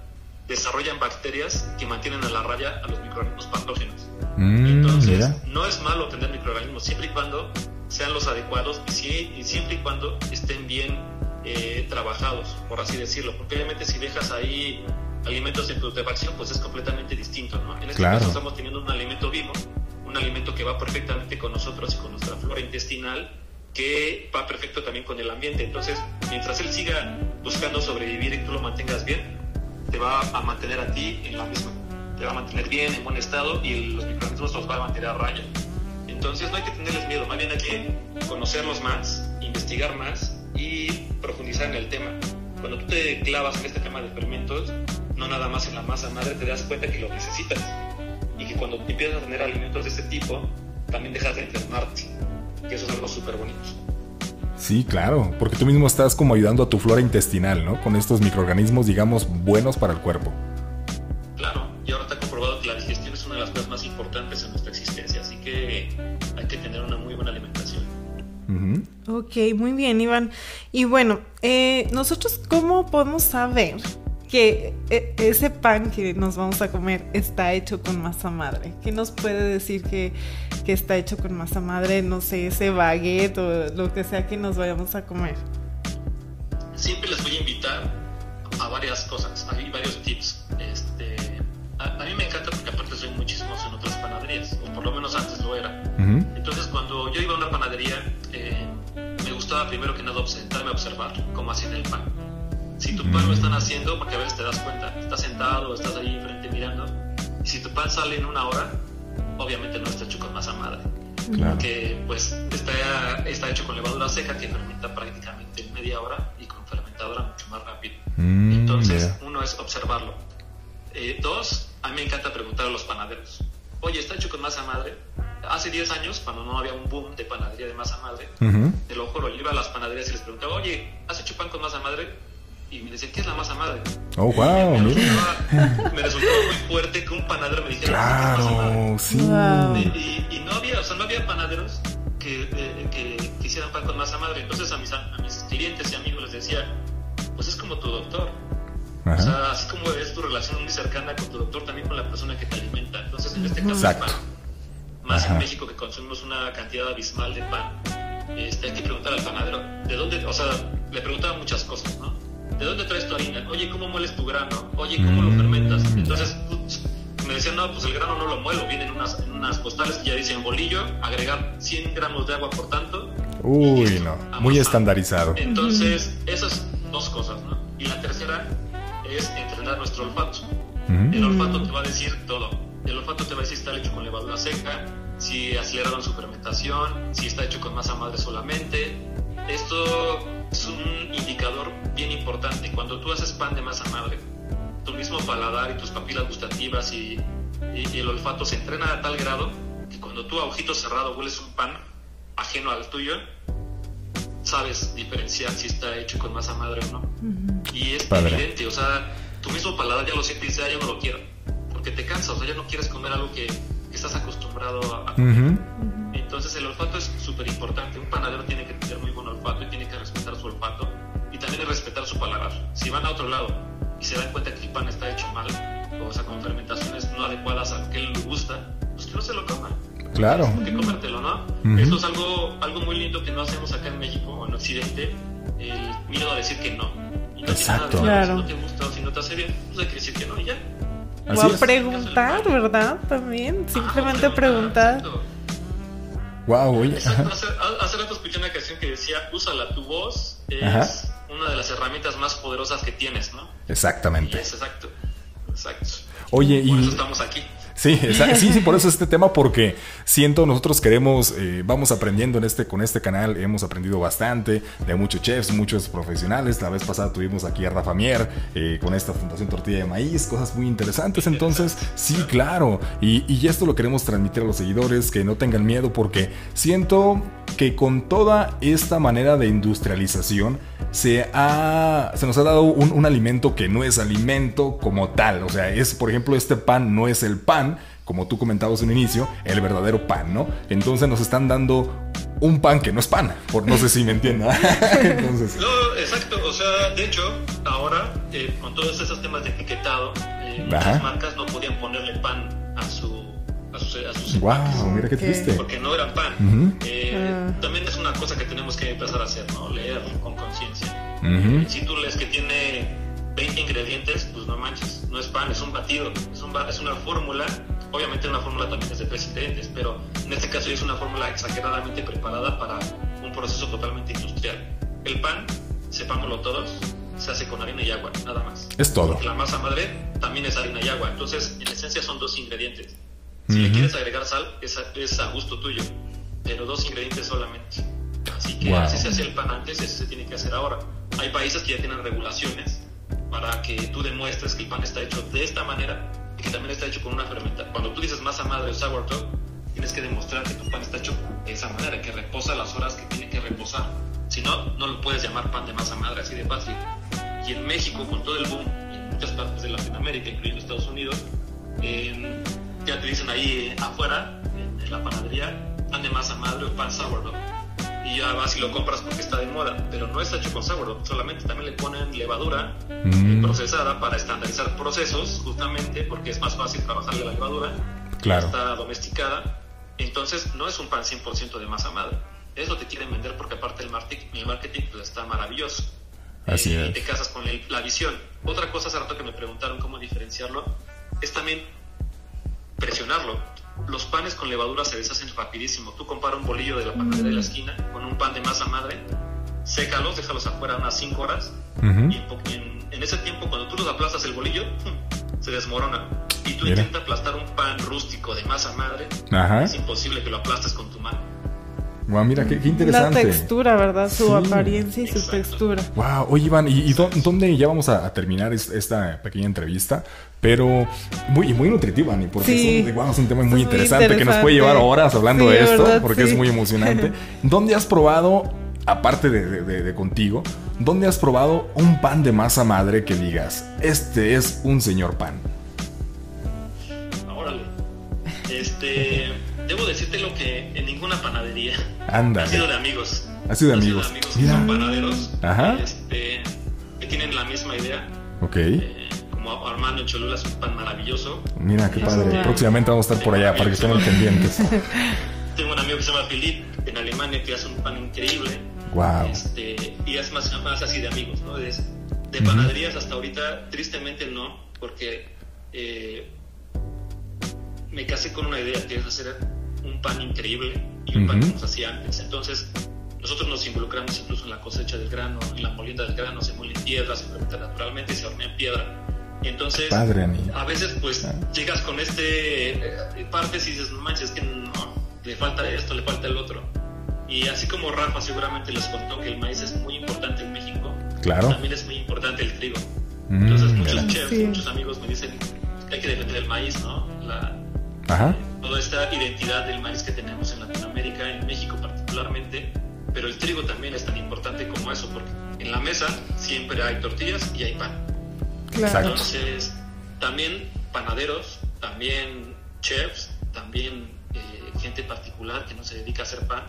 desarrollan bacterias que mantienen a la raya a los microorganismos patógenos. Mm, Entonces, no es malo tener microorganismos siempre y cuando sean los adecuados y, siempre y cuando estén bien eh, trabajados, por así decirlo. Porque obviamente si dejas ahí alimentos en putrefacción, pues es completamente distinto. ¿no? En este caso estamos teniendo un alimento vivo un alimento que va perfectamente con nosotros y con nuestra flora intestinal, que va perfecto también con el ambiente. Entonces, mientras él siga buscando sobrevivir y tú lo mantengas bien, te va a mantener a ti en la misma. Te va a mantener bien, en buen estado y los microorganismos los va a mantener a raya. Entonces, no hay que tenerles miedo, más bien hay que conocerlos más, investigar más y profundizar en el tema. Cuando tú te clavas en este tema de fermentos, no nada más en la masa madre, te das cuenta que lo necesitas y que cuando empiezas a tener alimentos de este tipo, también dejas de enfermarte, que eso es algo súper bonito. Sí, claro, porque tú mismo estás como ayudando a tu flora intestinal, ¿no? Con estos microorganismos, digamos, buenos para el cuerpo. Claro, y ahora está comprobado que la digestión es una de las cosas más importantes en nuestra existencia, así que hay que tener una muy buena alimentación. Ok, muy bien, Iván. Y bueno, eh, nosotros, ¿cómo podemos saber que e, ese pan que nos vamos a comer está hecho con masa madre. ¿Qué nos puede decir que, que, está hecho con masa madre? No sé, ese baguette o lo que sea que nos vayamos a comer. Siempre les voy a invitar a varias cosas, hay varios tips. Este, a, mí me encanta porque aparte soy muchísimo en otras panaderías, o por lo menos antes lo era. Entonces cuando yo iba a una panadería, eh, me gustaba primero que nada sentarme a observar cómo hacían el pan si tu pan lo están haciendo, porque a veces te das cuenta, estás sentado, estás ahí enfrente mirando, y si tu pan sale en una hora, obviamente no está hecho con masa madre. Porque pues está, está hecho con levadura seca que fermenta prácticamente en media hora y con fermentadora mucho más rápido. Mm, Entonces, uno es observarlo. Eh, dos, a mí me encanta preguntar a los panaderos, oye, ¿está hecho con masa madre? Hace 10 años, cuando no había un boom de panadería de masa madre, te lo juro, yo iba a las panaderías y les preguntaba, oye, ¿has hecho pan con masa madre? Y me decían, ¿qué es la masa madre? Oh, wow, me, resultaba, me resultaba muy fuerte que un panadero me dijera, claro, ¿qué es masa madre? sí. Y, y, no había, o sea, no había panaderos que, eh, que, que, hicieran pan con masa madre. Entonces a mis, a mis clientes y amigos les decía, pues es como tu doctor. Ajá. O sea, así como es tu relación muy cercana con tu doctor, también con la persona que te alimenta. Entonces, en este caso, Exacto. pan, más Ajá. en México que consumimos una cantidad abismal de pan, este, hay que preguntar al panadero, ¿de dónde? O sea, le preguntaba muchas cosas, ¿no? ¿De dónde traes tu harina? Oye, ¿cómo mueles tu grano? Oye, ¿cómo lo fermentas? Entonces, me decían, no, pues el grano no lo muelo, vienen unas, en unas postales que ya dicen bolillo, agregar 100 gramos de agua por tanto. Uy, no, muy estandarizado. Entonces, esas dos cosas, ¿no? Y la tercera es entrenar nuestro olfato. El olfato te va a decir todo. El olfato te va a decir si está hecho con levadura seca, si aceleraron su fermentación, si está hecho con masa madre solamente. Esto es un indicador bien importante. Cuando tú haces pan de masa madre, tu mismo paladar y tus papilas gustativas y, y, y el olfato se entrena a tal grado que cuando tú a ojito cerrado hueles un pan ajeno al tuyo, sabes diferenciar si está hecho con masa madre o no. Y es evidente, o sea, tu mismo paladar ya lo sientes y dice, ah, yo no lo quiero, porque te cansa, o sea, ya no quieres comer algo que, estás acostumbrado a, comer. Entonces el olfato es súper importante, un panadero tiene que tener muy buen olfato y tiene que respetar su olfato y también respetar su paladar. Si van a otro lado y se dan cuenta que el pan está hecho mal, o sea, con fermentaciones no adecuadas a lo que él le gusta, pues que no se lo coman. Claro. Que comértelo, ¿no? Esto es algo, algo muy lindo que no hacemos acá en México o en Occidente, el miedo a decir que no. Y no Exacto. Nada claro. Si no te gusta o si no te hace bien, pues hay que decir que no y ya. o a preguntar, ¿verdad? También, simplemente preguntar. Wow, oye. Hace, hace, rato escuché una canción que decía, úsala tu voz, es una de las herramientas más poderosas que tienes, ¿no? Exactamente. Y es exacto, exacto. Oye, por y... eso estamos aquí. Sí, sí, sí, por eso este tema, porque siento nosotros queremos, eh, vamos aprendiendo en este, con este canal, hemos aprendido bastante de muchos chefs, muchos profesionales. La vez pasada tuvimos aquí a Rafa Mier eh, con esta Fundación Tortilla de Maíz, cosas muy interesantes. Entonces, sí, claro, y, y esto lo queremos transmitir a los seguidores, que no tengan miedo, porque siento que con toda esta manera de industrialización se, ha, se nos ha dado un, un alimento que no es alimento como tal. O sea, es, por ejemplo, este pan no es el pan como tú comentabas en un inicio, el verdadero pan, ¿no? Entonces nos están dando un pan que no es pan, por no sé si me entiendan. No, exacto, o sea, de hecho, ahora, eh, con todos esos temas de etiquetado, eh, las marcas no podían ponerle pan a su a sus, wow, mira qué triste. Porque no eran pan. Eh, ah. También es una cosa que tenemos que empezar a hacer, ¿no? Leer con conciencia. Si tú lees que tiene 20 ingredientes, pues no manches, no es pan, es un batido, es, un, es una fórmula Obviamente una fórmula también es de tres ingredientes, pero en este caso es una fórmula exageradamente preparada para un proceso totalmente industrial. El pan, sepámoslo todos, se hace con harina y agua, nada más. Es todo. la masa madre también es harina y agua, entonces en esencia son dos ingredientes. Si le quieres agregar sal, es a, es a, gusto tuyo, pero dos ingredientes solamente. Así que así se hacía el pan antes, eso se tiene que hacer ahora. Hay países que ya tienen regulaciones para que tú demuestres que el pan está hecho de esta manera que también está hecho con una fermentación. Cuando tú dices masa madre o sourdough, tienes que demostrar que tu pan está hecho de esa manera, que reposa las horas que tiene que reposar. Si no, no lo puedes llamar pan de masa madre así de fácil. Y en México, con todo el boom, y en muchas partes de Latinoamérica, incluyendo Estados Unidos, ya te dicen ahí afuera, en, la panadería, pan de masa madre o pan sourdough y ya vas y lo compras porque está de moda, pero no está hecho con sourdough, solamente también le ponen levadura mm. procesada para estandarizar procesos, justamente porque es más fácil trabajar la levadura, claro. está domesticada, entonces no es un pan 100% de masa madre, eso te quieren vender porque aparte el marketing, el marketing pues, está maravilloso. Así eh, Y te casas con la visión. Otra cosa hace rato que me preguntaron cómo diferenciarlo, es también presionarlo los panes con levadura se deshacen rapidísimo. Tú compara un bolillo de la panadería de la esquina con un pan de masa madre, sécalos, déjalos afuera unas 5 horas y en, ese tiempo cuando tú los aplastas el bolillo, se desmorona. Y tú intentas aplastar un pan rústico de masa madre, es imposible que lo aplastes con tu mano. Wow, mira, qué, interesante. La textura, ¿verdad? Su apariencia y su textura. Wow, oye Iván, ¿y, dónde ya vamos a, terminar esta pequeña entrevista? Pero muy, muy nutritiva, ni porque es, un, tema muy interesante, que nos puede llevar horas hablando de esto, porque es muy emocionante. ¿Dónde has probado, aparte de, contigo, dónde has probado un pan de masa madre que digas, este es un señor pan? Órale. Este, debo decirte lo que en ninguna panadería Anda. Ha sido de amigos. Ha sido de amigos. Ha sido de amigos que son panaderos. Ajá. Este, que tienen la misma idea. Ok. Eh, como Armando en Cholula es un pan maravilloso. Mira, qué padre. Próximamente vamos a estar por allá para que estén pendientes. Tengo un amigo que se llama Philip en Alemania que hace un pan increíble. Wow. Este, y es más, más así de amigos, ¿no? De, de panaderías hasta ahorita, tristemente no, porque eh, me casé con una idea que es hacer un pan increíble y un pan que nos hacía antes. Entonces, nosotros nos involucramos incluso en la cosecha del grano, en la molienda del grano, se muele en piedra, se fermenta naturalmente y se hornea en piedra. Entonces, a veces pues ah. llegas con este eh, partes y dices, no manches, es que no, le falta esto, le falta el otro. Y así como Rafa seguramente les contó que el maíz es muy importante en México, claro. también es muy importante el trigo. Mm, Entonces muchos chefs, muchos amigos me dicen que hay que defender el maíz, ¿no? La, Ajá. toda esta identidad del maíz que tenemos en Latinoamérica, en México particularmente, pero el trigo también es tan importante como eso, porque en la mesa siempre hay tortillas y hay pan. Entonces, también panaderos, también chefs, también eh, gente particular que no se dedica a hacer pan,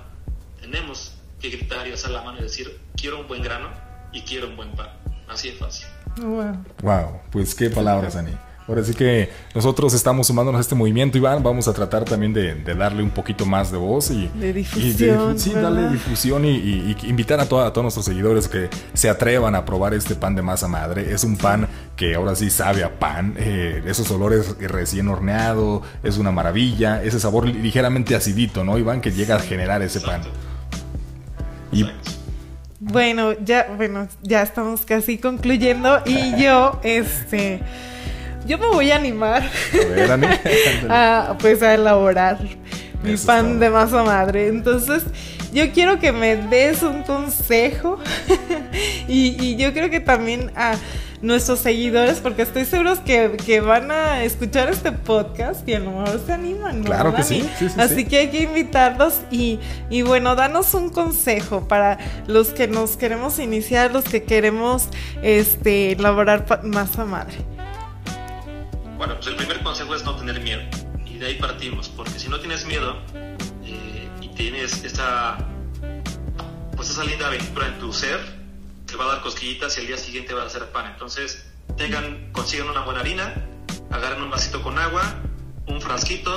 tenemos que gritar y alzar la mano y decir, quiero un buen grano y quiero un buen pan. Así de fácil. Wow. Wow, pues qué palabras, Ani. Ahora sí que nosotros estamos sumándonos a este movimiento, Iván. Vamos a tratar también de, darle un poquito más de voz y, de difusión. sí, darle difusión y, invitar a, todos nuestros seguidores que se atrevan a probar este pan de masa madre. Es un pan que ahora sí sabe a pan. Eh, esos olores recién horneado, es una maravilla. Ese sabor ligeramente acidito, ¿no, Iván? Que llega a generar ese pan. Y. Bueno, ya, bueno, ya estamos casi concluyendo y yo, este, yo me voy a animar a, pues a elaborar mi pan de masa madre. Entonces, yo quiero que me des un consejo y, yo creo que también a nuestros seguidores, porque estoy seguro que, que, van a escuchar este podcast y a lo mejor se animan. Claro que sí, Así que hay que invitarlos y, y, bueno, danos un consejo para los que nos queremos iniciar, los que queremos este, elaborar masa madre. Bueno, pues el primer consejo es no tener miedo. Y de ahí partimos, porque si no tienes miedo eh, y tienes esa, pues esa linda aventura en tu ser, te va a dar cosquillitas y el día siguiente va a hacer pan. Entonces, tengan, consigan una buena harina, agarren un vasito con agua, un frasquito,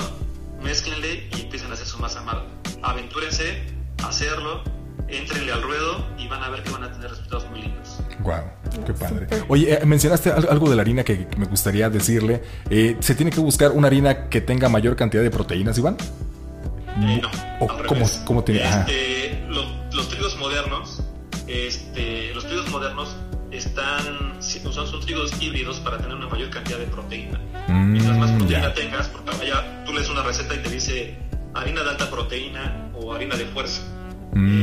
mezclenle y empiecen a hacer su masa madre. Aventúrense hacerlo, entrenle al ruedo y van a ver que van a tener resultados muy lindos. Wow, qué padre. Oye, eh, mencionaste algo de la harina que, me gustaría decirle. Eh, ¿Se tiene que buscar una harina que tenga mayor cantidad de proteínas, Iván? Eh, no. cómo, tiene? Este, los, trigos modernos, este, los trigos modernos están, son, son trigos híbridos para tener una mayor cantidad de proteína. Mm, Mientras más proteína tengas, porque allá tú lees una receta y te dice harina de alta proteína o harina de fuerza. Mm.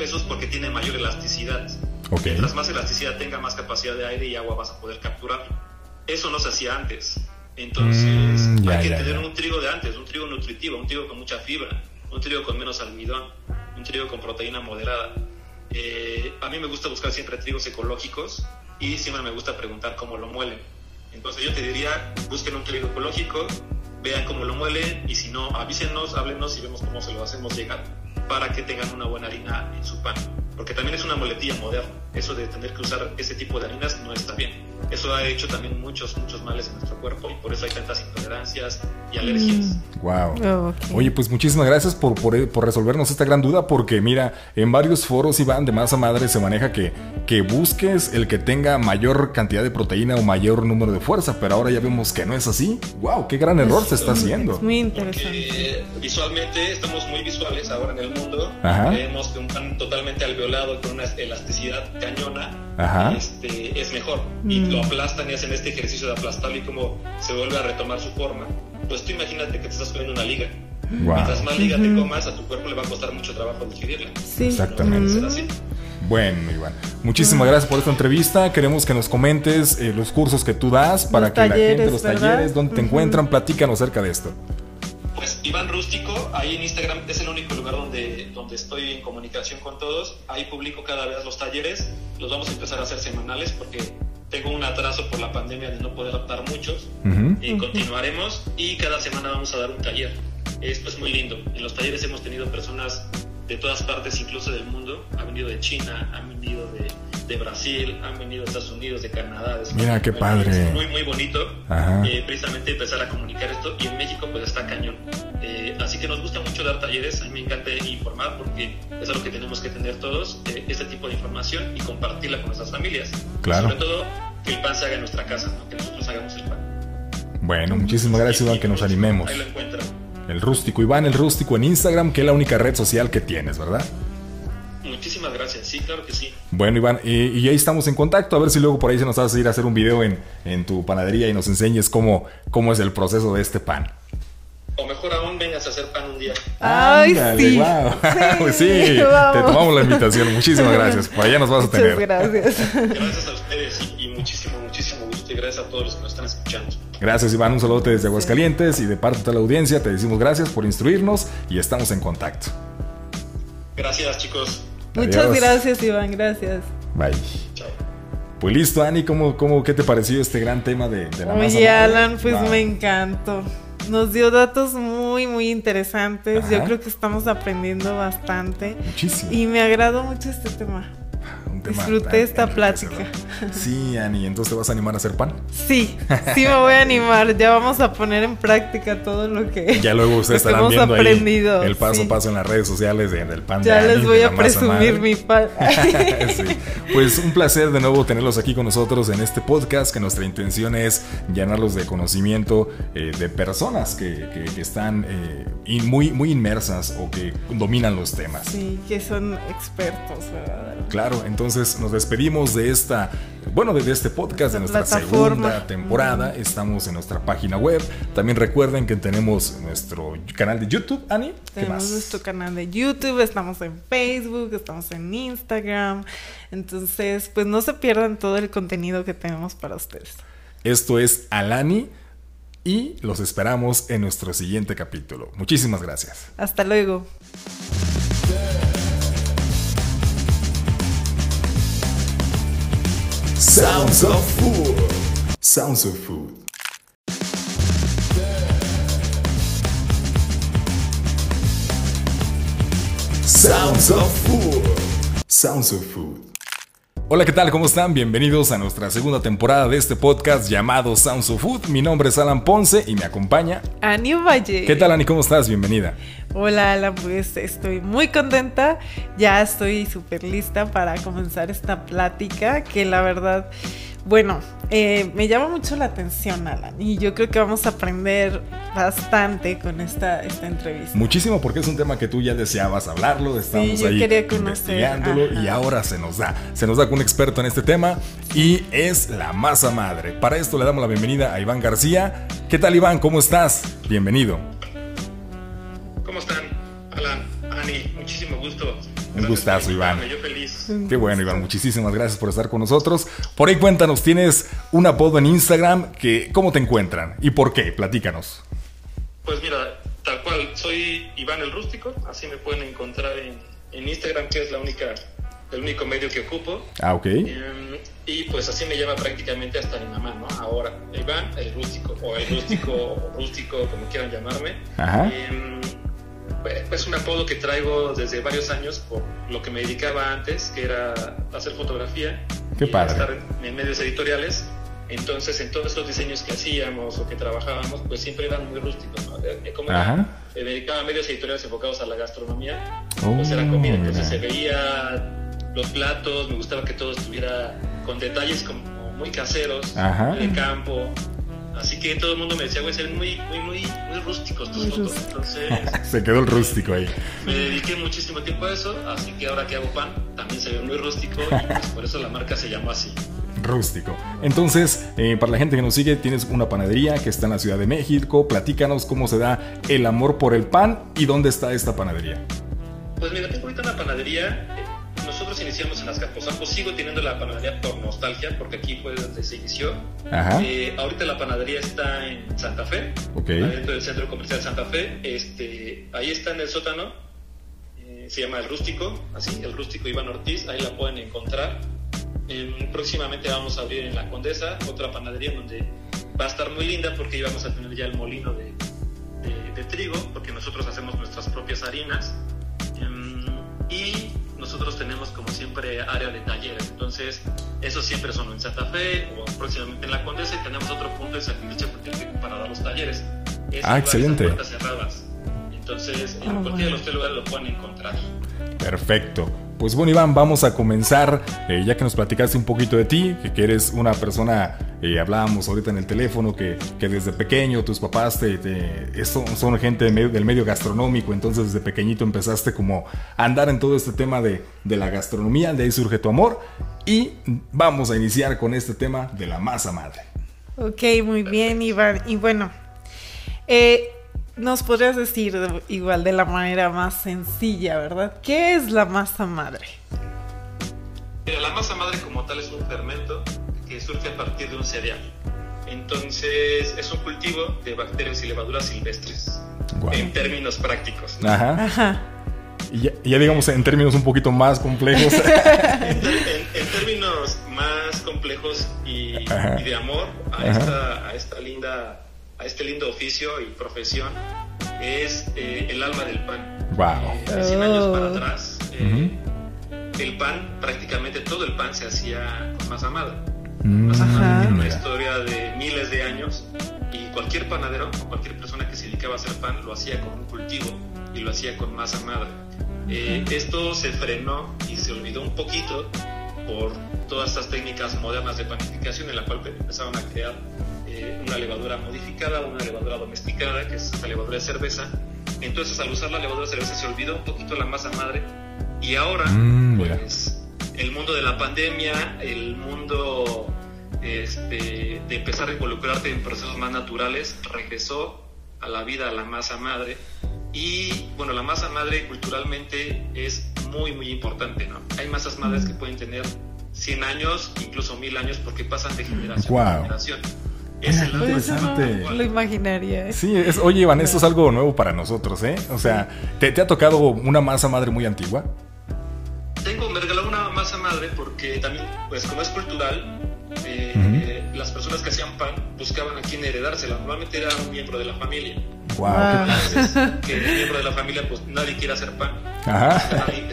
eso es porque tiene mayor elasticidad. Mientras más elasticidad tenga, más capacidad de aire y agua vas a poder capturar. Eso no se hacía antes. Entonces, mm, hay que tener un trigo de antes, un trigo nutritivo, un trigo con mucha fibra, un trigo con menos almidón, un trigo con proteína moderada. Eh, a mí me gusta buscar siempre trigos ecológicos y siempre me gusta preguntar cómo lo muelen. Entonces, yo te diría, busquen un trigo ecológico, vean cómo lo muelen y si no, avísenos, háblenos y vemos cómo se lo hacemos llegar para que tengan una buena harina en su pan. Porque también es una muletilla moderna. Eso de tener que usar ese tipo de harinas no está bien. Eso ha hecho también muchos, muchos males en nuestro cuerpo y por eso hay tantas intolerancias y alergias. Wow. Mm. Oye, pues muchísimas gracias por, por, resolvernos esta gran duda porque mira, en varios foros, Iván, de masa madre se maneja que, que busques el que tenga mayor cantidad de proteína o mayor número de fuerza, pero ahora ya vemos que no es así. Wow, qué gran error se está haciendo. Es muy interesante. Porque visualmente estamos muy visuales ahora en el mundo. Creemos que un pan totalmente alveolado con una elasticidad cañona Este, es mejor. Y mm. lo aplastan y hacen este ejercicio de aplastarlo y como se vuelve a retomar su forma. Pues tú imagínate que te estás comiendo una liga. Mientras más liga te comas, a tu cuerpo le va a costar mucho trabajo digerirla. Sí. Exactamente. así. Bueno, Iván, muchísimas gracias por esta entrevista. Queremos que nos comentes eh, los cursos que tú das para que la gente, los talleres, donde te encuentran, platícanos acerca de esto. Pues Iván Rústico, ahí en Instagram es el único lugar donde, donde estoy en comunicación con todos. Ahí publico cada vez los talleres. Los vamos a empezar a hacer semanales porque tengo un atraso por la pandemia de no poder adaptar muchos. y continuaremos y cada semana vamos a dar un taller. Esto es muy lindo. En los talleres hemos tenido personas de todas partes, incluso del mundo. Han venido de China, han venido de, de Brasil, han venido de Estados Unidos, de Canadá. De Mira qué padre. Es muy, muy bonito eh, precisamente empezar a comunicar esto. Y en México, pues está cañón. Eh, así que nos gusta mucho dar talleres. A mí me encanta informar porque es algo que tenemos que tener todos, eh, este tipo de información y compartirla con nuestras familias. Claro. Sobre todo, que el pan se haga en nuestra casa, que nosotros hagamos el pan. Bueno, muchísimas gracias, Iván, que nos animemos. Ahí lo encuentran. El rústico, Iván, el rústico en Instagram, que es la única red social que tienes, ¿verdad? Muchísimas gracias, sí, claro que sí. Bueno, Iván, y, ahí estamos en contacto, a ver si luego por ahí se nos vas a ir a hacer un video en, en tu panadería y nos enseñes cómo, cómo es el proceso de este pan. O mejor aún, vengas a hacer pan un día. Ay, sí. Wow. Sí, te tomamos la invitación. Muchísimas gracias. Por allá nos vas a tener. gracias. Gracias a ustedes y, muchísimo, muchísimo gusto. Y gracias a todos los que nos están escuchando. Gracias, Iván. Un saludo desde Aguascalientes y de parte de toda la audiencia te decimos gracias por instruirnos y estamos en contacto. Gracias, chicos. Muchas gracias, Iván, gracias. Bye. Chao. Pues listo, Ani, ¿cómo, cómo, ¿qué te pareció este gran tema de, de la Oye, Alan, pues me encantó. Nos dio datos muy, muy interesantes. Yo creo que estamos aprendiendo bastante. Muchísimo. Y me agradó mucho este tema. Disfruté esta plática. Sí, Ani, ¿entonces te vas a animar a hacer pan? Sí, sí me voy a animar. Ya vamos a poner en práctica todo lo que Ya luego ustedes estarán viendo aprendido. el paso a paso en las redes sociales del pan ya de Ya les voy a presumir mi pan. Pues un placer de nuevo tenerlos aquí con nosotros en este podcast, que nuestra intención es llenarlos de conocimiento eh, de personas que, están eh, muy, muy inmersas o que dominan los temas. Sí, que son expertos, ¿verdad? Claro, entonces entonces nos despedimos de esta, bueno, de este podcast, de nuestra segunda temporada. Estamos en nuestra página web. También recuerden que tenemos nuestro canal de YouTube, Ani. Tenemos nuestro canal de YouTube, estamos en Facebook, estamos en Instagram. Entonces, pues no se pierdan todo el contenido que tenemos para ustedes. Esto es Alani y los esperamos en nuestro siguiente capítulo. Muchísimas gracias. Hasta luego. Sounds of Food. Sounds of Food. Sounds of Food. Sounds of Food. Hola, ¿qué tal? ¿Cómo están? Bienvenidos a nuestra segunda temporada de este podcast llamado Sounds of Food. Mi nombre es Alan Ponce y me acompaña Ani Valle. ¿Qué tal, Ani? ¿Cómo estás? Bienvenida. Hola, Alan. Pues estoy muy contenta. Ya estoy súper lista para comenzar esta plática que la verdad bueno, eh, me llama mucho la atención, Alan, y yo creo que vamos a aprender bastante con esta, esta entrevista. Muchísimo, porque es un tema que tú ya deseabas hablarlo, estamos ahí investigándolo y ahora se nos da. Se nos da con un experto en este tema y es la masa madre. Para esto le damos la bienvenida a Iván García. ¿Qué tal, Iván? ¿Cómo estás? Bienvenido. ¿Cómo están, Alan, Ani? Muchísimo gusto un gustazo, Iván. Qué bueno, Iván. Muchísimas gracias por estar con nosotros. Por ahí cuéntanos, tienes un apodo en Instagram que ¿cómo te encuentran? ¿Y por qué? Platícanos. Pues mira, tal cual, soy Iván el Rústico, así me pueden encontrar en, Instagram, que es la única, el único medio que ocupo. Ah, ok. Em, y pues así me llama prácticamente hasta mi mamá, ¿no? Ahora, Iván el Rústico, o el Rústico, o Rústico, como quieran llamarme. Ajá. Em, es un apodo que traigo desde varios años por lo que me dedicaba antes, que era hacer fotografía. Qué padre. Estar en medios editoriales. Entonces, en todos estos diseños que hacíamos o que trabajábamos, pues siempre eran muy rústicos. Como me dedicaba a medios editoriales enfocados a la gastronomía, pues era comida. Oh, Entonces se veía los platos, me gustaba que todo estuviera con detalles como muy caseros, de campo. Así que todo el mundo me decía, güey, ser muy, muy, muy, muy rústicos tus fotos. Entonces. se quedó el rústico ahí. Me dediqué muchísimo tiempo a eso, así que ahora que hago pan, también se ve muy rústico y pues por eso la marca se llama así. Rústico. Entonces, eh, para la gente que nos sigue, tienes una panadería que está en la Ciudad de México. Platícanos cómo se da el amor por el pan y dónde está esta panadería. Pues mira, tengo ahorita una panadería nosotros iniciamos en las Caposampos, sigo teniendo la panadería por nostalgia, porque aquí fue donde se inició. Eh, ahorita la panadería está en Santa Fe, dentro del centro comercial Santa Fe. Este, ahí está en el sótano, eh, se llama El Rústico, así, El Rústico Iván Ortiz, ahí la pueden encontrar. próximamente vamos a abrir en La Condesa otra panadería donde va a estar muy linda porque ahí vamos a tener ya el molino de, de trigo, porque nosotros hacemos nuestras propias harinas. Em, y nosotros tenemos como siempre área de talleres, entonces eso siempre son en Santa Fe o próximamente en La Condesa y tenemos otro punto en San para dar los talleres. ah, excelente. Puertas cerradas. Entonces, en ah, cualquiera de los tres lugares lo pueden encontrar. Perfecto. Pues bueno, Iván, vamos a comenzar, eh, ya que nos platicaste un poquito de ti, que, eres una persona, eh, hablábamos ahorita en el teléfono, que, desde pequeño tus papás te, son, gente del medio, gastronómico, entonces desde pequeñito empezaste como a andar en todo este tema de, de la gastronomía, de ahí surge tu amor, y vamos a iniciar con este tema de la masa madre. Ok, muy bien, Iván. Y bueno, eh, nos podrías decir igual de la manera más sencilla, ¿verdad? ¿Qué es la masa madre? la masa madre como tal es un fermento que surge a partir de un cereal. Entonces es un cultivo de bacterias y levaduras silvestres, en términos prácticos. Ajá. Y ya, digamos en términos un poquito más complejos. en, términos más complejos y, de amor a esta, a esta, linda, a este lindo oficio y profesión es eh, el alma del pan. Wow. Eh, 100 años para atrás, eh, el pan, prácticamente todo el pan se hacía con masa madre. Mm. Masa madre tiene una historia de miles de años y cualquier panadero o cualquier persona que se dedicaba a hacer pan lo hacía con un cultivo y lo hacía con masa madre. Eh, esto se frenó y se olvidó un poquito por todas estas técnicas modernas de panificación en la cual empezaron a crear eh, una levadura modificada, una levadura domesticada, que es esta levadura de cerveza. Entonces al usar la levadura de cerveza se olvidó un poquito la masa madre y ahora mm, pues el mundo de la pandemia, el mundo este, de empezar a involucrarte en procesos más naturales, regresó a la vida a la masa madre y bueno, la masa madre culturalmente es muy, muy importante, ¿no? Hay masas madres que pueden tener 100 años, incluso 1000 años, porque pasan de generación a generación. Es el interesante. lo imaginaría. ¿eh? Sí, es, oye, Iván, esto es algo nuevo para nosotros, ¿eh? O sea, ¿te, ha tocado una masa madre muy antigua? Tengo, me regaló una masa madre porque también, pues como es cultural, eh, las personas que hacían pan buscaban a quien heredársela. Normalmente era un miembro de la familia. Wow, ah. que el miembro de la familia, pues nadie quiere hacer pan. Ajá. Nadie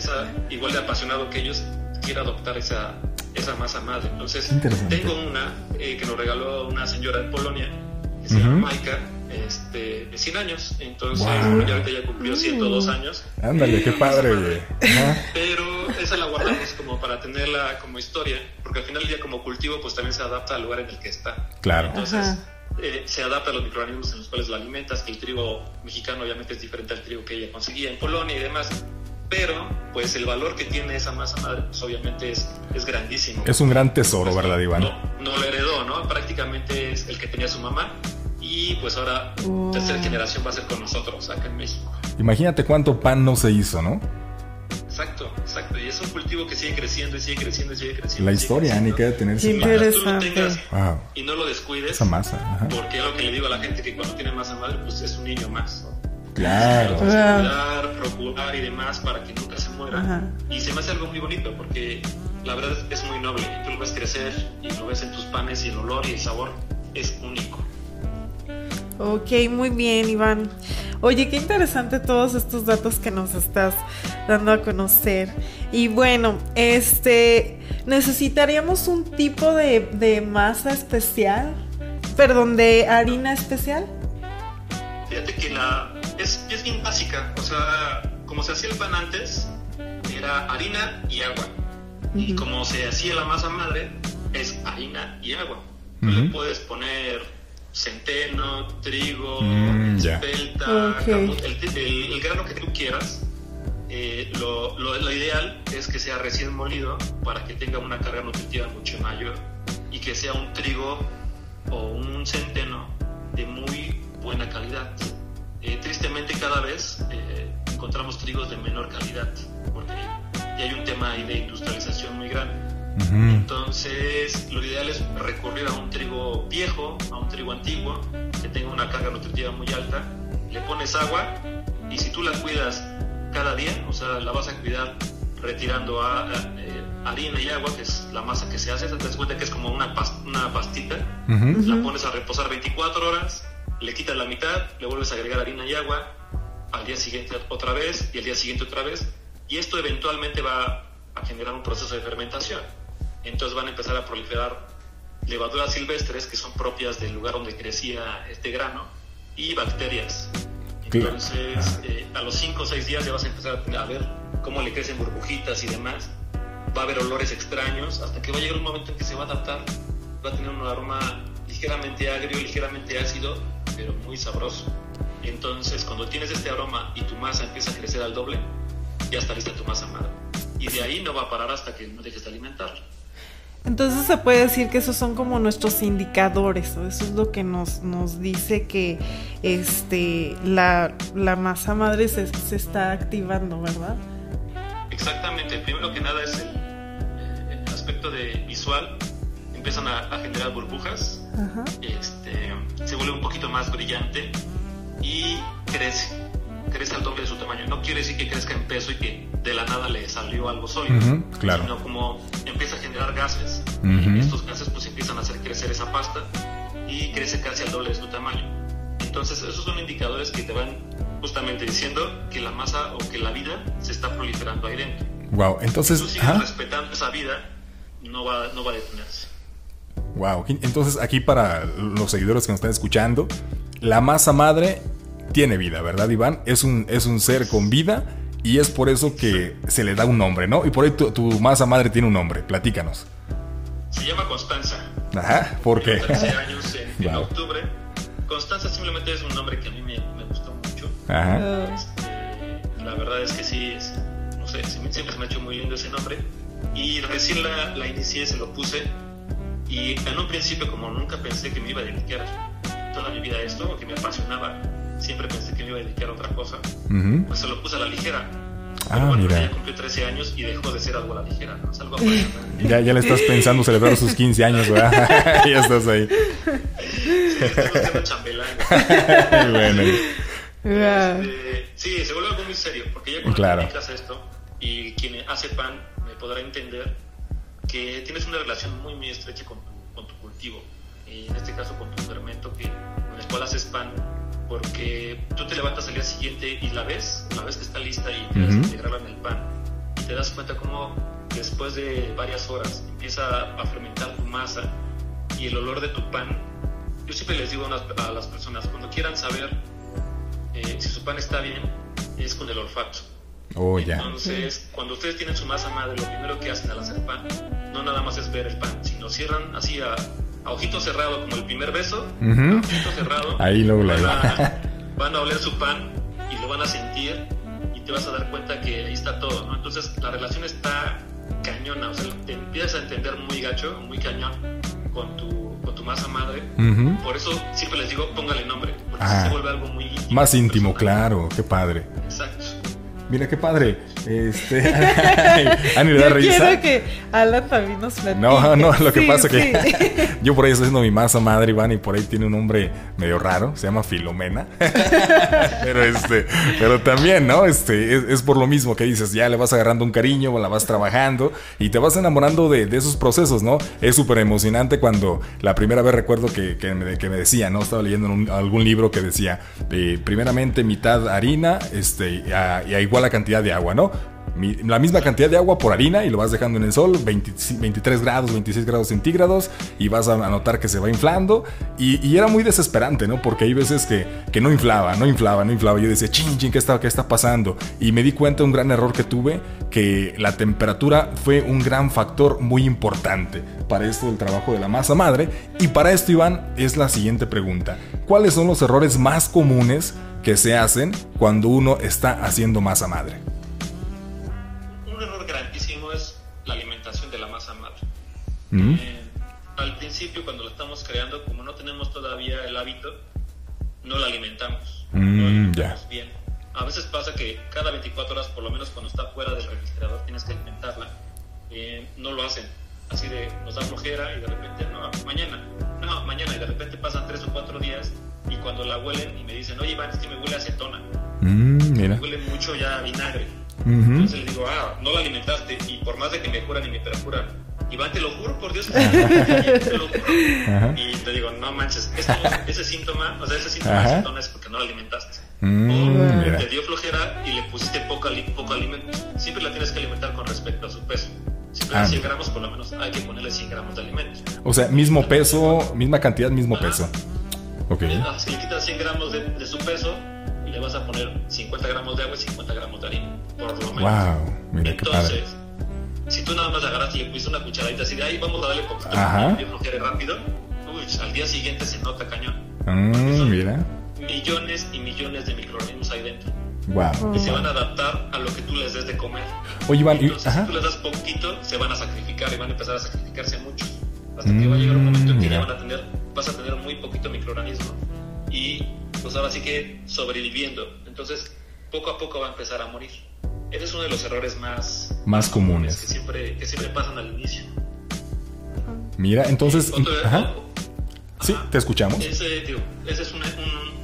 igual de apasionado que ellos quiere adoptar esa, esa masa madre. Entonces, tengo una eh, que nos regaló una señora de Polonia, que se llama Maika, este, de 100 años. Entonces, ya ahorita ya cumplió 102 años. Ándale, qué padre, Pero esa la guardamos como para tenerla como historia, porque al final día como cultivo, pues también se adapta al lugar en el que está. Claro. Entonces, eh, se adapta a los microorganismos en los cuales la alimentas, que el trigo mexicano obviamente es diferente al trigo que ella conseguía en Polonia y demás. Pero, pues el valor que tiene esa masa madre, pues obviamente es, es grandísimo. Es un gran tesoro, ¿verdad, Iván? No, no, lo heredó, ¿no? Prácticamente es el que tenía su mamá y pues ahora tercera generación va a ser con nosotros acá en México. Imagínate cuánto pan no se hizo, ¿no? Exacto, exacto. Y es un cultivo que sigue creciendo y sigue creciendo y sigue creciendo. La historia, ni que tener Interesante. y no lo descuides. Esa masa. Porque es lo que le digo a la gente que cuando tiene masa madre, pues es un niño más. Claro. Cuidar, procurar y demás para que nunca se muera. Y se me hace algo muy bonito porque la verdad es muy noble. Tú lo ves crecer y lo ves en tus panes y el olor y el sabor es único. Ok, muy bien, Iván. Oye, qué interesante todos estos datos que nos estás dando a conocer. Y bueno, este, necesitaríamos un tipo de, masa especial, perdón, de harina especial. Fíjate que la es, es bien básica, o sea, como se hacía el pan antes, era harina y agua. Y como se hacía la masa madre, es harina y agua. Le puedes poner centeno, trigo, mm, espelta, el, grano que tú quieras. Eh, lo, lo, ideal es que sea recién molido para que tenga una carga nutritiva mucho mayor y que sea un trigo o un centeno de muy buena calidad. Eh, tristemente cada vez eh, encontramos trigos de menor calidad porque ya hay un tema ahí de industrialización muy grande. Entonces, lo ideal es recurrir a un trigo viejo, a un trigo antiguo, que tenga una carga nutritiva muy alta. Le pones agua y si tú la cuidas cada día, o sea, la vas a cuidar retirando a, eh, harina y agua, que es la masa que se hace, te das cuenta que es como una, una pastita, la pones a reposar 24 horas, le quitas la mitad, le vuelves a agregar harina y agua, al día siguiente otra vez y al día siguiente otra vez, y esto eventualmente va a generar un proceso de fermentación entonces van a empezar a proliferar levaduras silvestres que son propias del lugar donde crecía este grano y bacterias. Entonces, eh, a los 5 o 6 días ya vas a empezar a ver cómo le crecen burbujitas y demás. Va a haber olores extraños hasta que va a llegar un momento en que se va a adaptar. Va a tener un aroma ligeramente agrio, ligeramente ácido, pero muy sabroso. Entonces, cuando tienes este aroma y tu masa empieza a crecer al doble, ya está lista tu masa madre. Y de ahí no va a parar hasta que no dejes de alimentarla. Entonces se puede decir que esos son como nuestros indicadores, eso es lo que nos, nos dice que este, la, masa madre se, está activando, ¿verdad? Exactamente, primero que nada es el, aspecto de visual, empiezan a, generar burbujas, Este, se vuelve un poquito más brillante y crece. Crece al doble de su tamaño. No quiere decir que crezca en peso y que de la nada le salió algo sólido, claro. sino como empieza a generar gases. y estos gases pues empiezan a hacer crecer esa pasta y crece casi al doble de su tamaño. Entonces esos son indicadores que te van justamente diciendo que la masa o que la vida se está proliferando ahí dentro. Wow, entonces... Si tú sigues respetando esa vida, no va, no va a detenerse. Wow, entonces aquí para los seguidores que nos están escuchando, la masa madre tiene vida, ¿verdad, Iván? Es un, es un ser con vida y es por eso que se le da un nombre, ¿no? Y por ahí tu, masa madre tiene un nombre, platícanos. Se llama Constanza. Ajá, ¿por qué? 13 años en, octubre. Constanza simplemente es un nombre que a mí me, gustó mucho. Ajá. Este, la verdad es que sí, no sé, siempre me ha hecho muy lindo ese nombre. Y recién la, la inicié, se lo puse. Y en un principio, como nunca pensé que me iba a dedicar toda mi vida a esto, o que me apasionaba, siempre pensé que me iba a dedicar a otra cosa, pues se lo puse a la ligera. Ah, bueno, mira. Ya cumplió 13 años y dejó de ser algo a la ligera, ¿no? Es algo. Ya, ya le estás pensando celebrar sus 15 años, ¿verdad? ya estás ahí. Sí, estoy chambelán. bueno. Este, sí, se vuelve algo muy serio, porque ya cuando claro. dedicas a esto y quien hace pan me podrá entender que tienes una relación muy, muy estrecha con tu, con tu cultivo, y en este caso con tu fermento que, con el cual haces pan porque tú te levantas al día siguiente y la ves, la ves que está lista y te uh integrarla en el pan y te das cuenta cómo después de varias horas empieza a fermentar tu masa y el olor de tu pan. Yo siempre les digo a las personas, cuando quieran saber eh, si su pan está bien, es con el olfato. Oh, Entonces, cuando ustedes tienen su masa madre, lo primero que hacen al hacer pan, no nada más es ver el pan, sino cierran así a a ojito cerrado, como el primer beso, a ojito cerrado, Ahí luego van, a, van a oler su pan y lo van a sentir y te vas a dar cuenta que ahí está todo, ¿no? Entonces la relación está cañona, o sea, te empiezas a entender muy gacho, muy cañón con tu, con tu masa madre. Por eso siempre les digo, póngale nombre, porque se vuelve algo muy íntimo. Más íntimo, claro, qué padre. Exacto. Mira qué padre. Este. Ani le da yo Quiero que Alan también nos platique. No, no, lo que pasa que yo por ahí estoy haciendo mi masa madre, Iván, y por ahí tiene un nombre medio raro, se llama Filomena. pero este, pero también, ¿no? Este, es, por lo mismo que dices, ya le vas agarrando un cariño, la vas trabajando y te vas enamorando de, esos procesos, ¿no? Es súper emocionante cuando la primera vez recuerdo que, que, me, que me decía, ¿no? Estaba leyendo algún libro que decía, eh, primeramente mitad harina, este, y a igual la cantidad de agua, ¿no? la misma cantidad de agua por harina y lo vas dejando en el sol, 23 grados, 26 grados centígrados, y vas a notar que se va inflando. Y, era muy desesperante, ¿no? Porque hay veces que, que, no inflaba, no inflaba, no inflaba. Yo decía, ching, ching, ¿qué está, ¿qué está pasando? Y me di cuenta de un gran error que tuve, que la temperatura fue un gran factor muy importante para esto del trabajo de la masa madre. Y para esto, Iván, es la siguiente pregunta. ¿Cuáles son los errores más comunes que se hacen cuando uno está haciendo masa madre? Un error grandísimo es la alimentación de la masa madre. Mm. Eh, al principio, cuando la estamos creando, como no tenemos todavía el hábito, no la alimentamos. Mm, bien. A veces pasa que cada 24 horas, por lo menos cuando está fuera del registrador, tienes que alimentarla. Eh, no lo hacen. Así de, nos da flojera y de repente, no, mañana, no, mañana, y de repente pasan 3 o 4 días y cuando la huelen y me dicen, oye Iván, es que me huele a acetona. Mm, mira. Me huele mucho ya a vinagre. Entonces les digo, ah, no la alimentaste y por más de que me curan y me perjuran, Iván, te lo juro por Dios que te lo juro. Y te digo, no manches, ese síntoma, o sea, ese síntoma de acetona es porque no la alimentaste. Mm, o te dio flojera y le pusiste poco, poco alimento. Siempre la tienes que alimentar con respecto a su peso. Si 100 gramos, por lo menos hay que ponerle 100 gramos de alimento. O sea, mismo peso, misma cantidad, mismo peso. Okay. Si le quitas 100 gramos de, su peso y le vas a poner 50 gramos de agua y 50 gramos de harina, por lo menos. Wow, mira Entonces, si tú nada más agarras y le pusiste una cucharadita así de ahí, vamos a darle poquito Ajá. y rápido, uy, al día siguiente se nota cañón. Mm, mira. Millones y millones de microorganismos ahí dentro. Wow. Y se van a adaptar a lo que tú les des de comer. Oye, Iván, Entonces, si tú les das poquito, se van a sacrificar y van a empezar a sacrificarse muchos. Hasta que va a llegar un momento en que ya van a tener, vas a tener muy poquito microorganismo y pues ahora sí que sobreviviendo. Entonces, poco a poco va a empezar a morir. Ese es uno de los errores más, más comunes que siempre, que siempre pasan al inicio. Mira, entonces... Sí, te escuchamos. Ese, ese es un,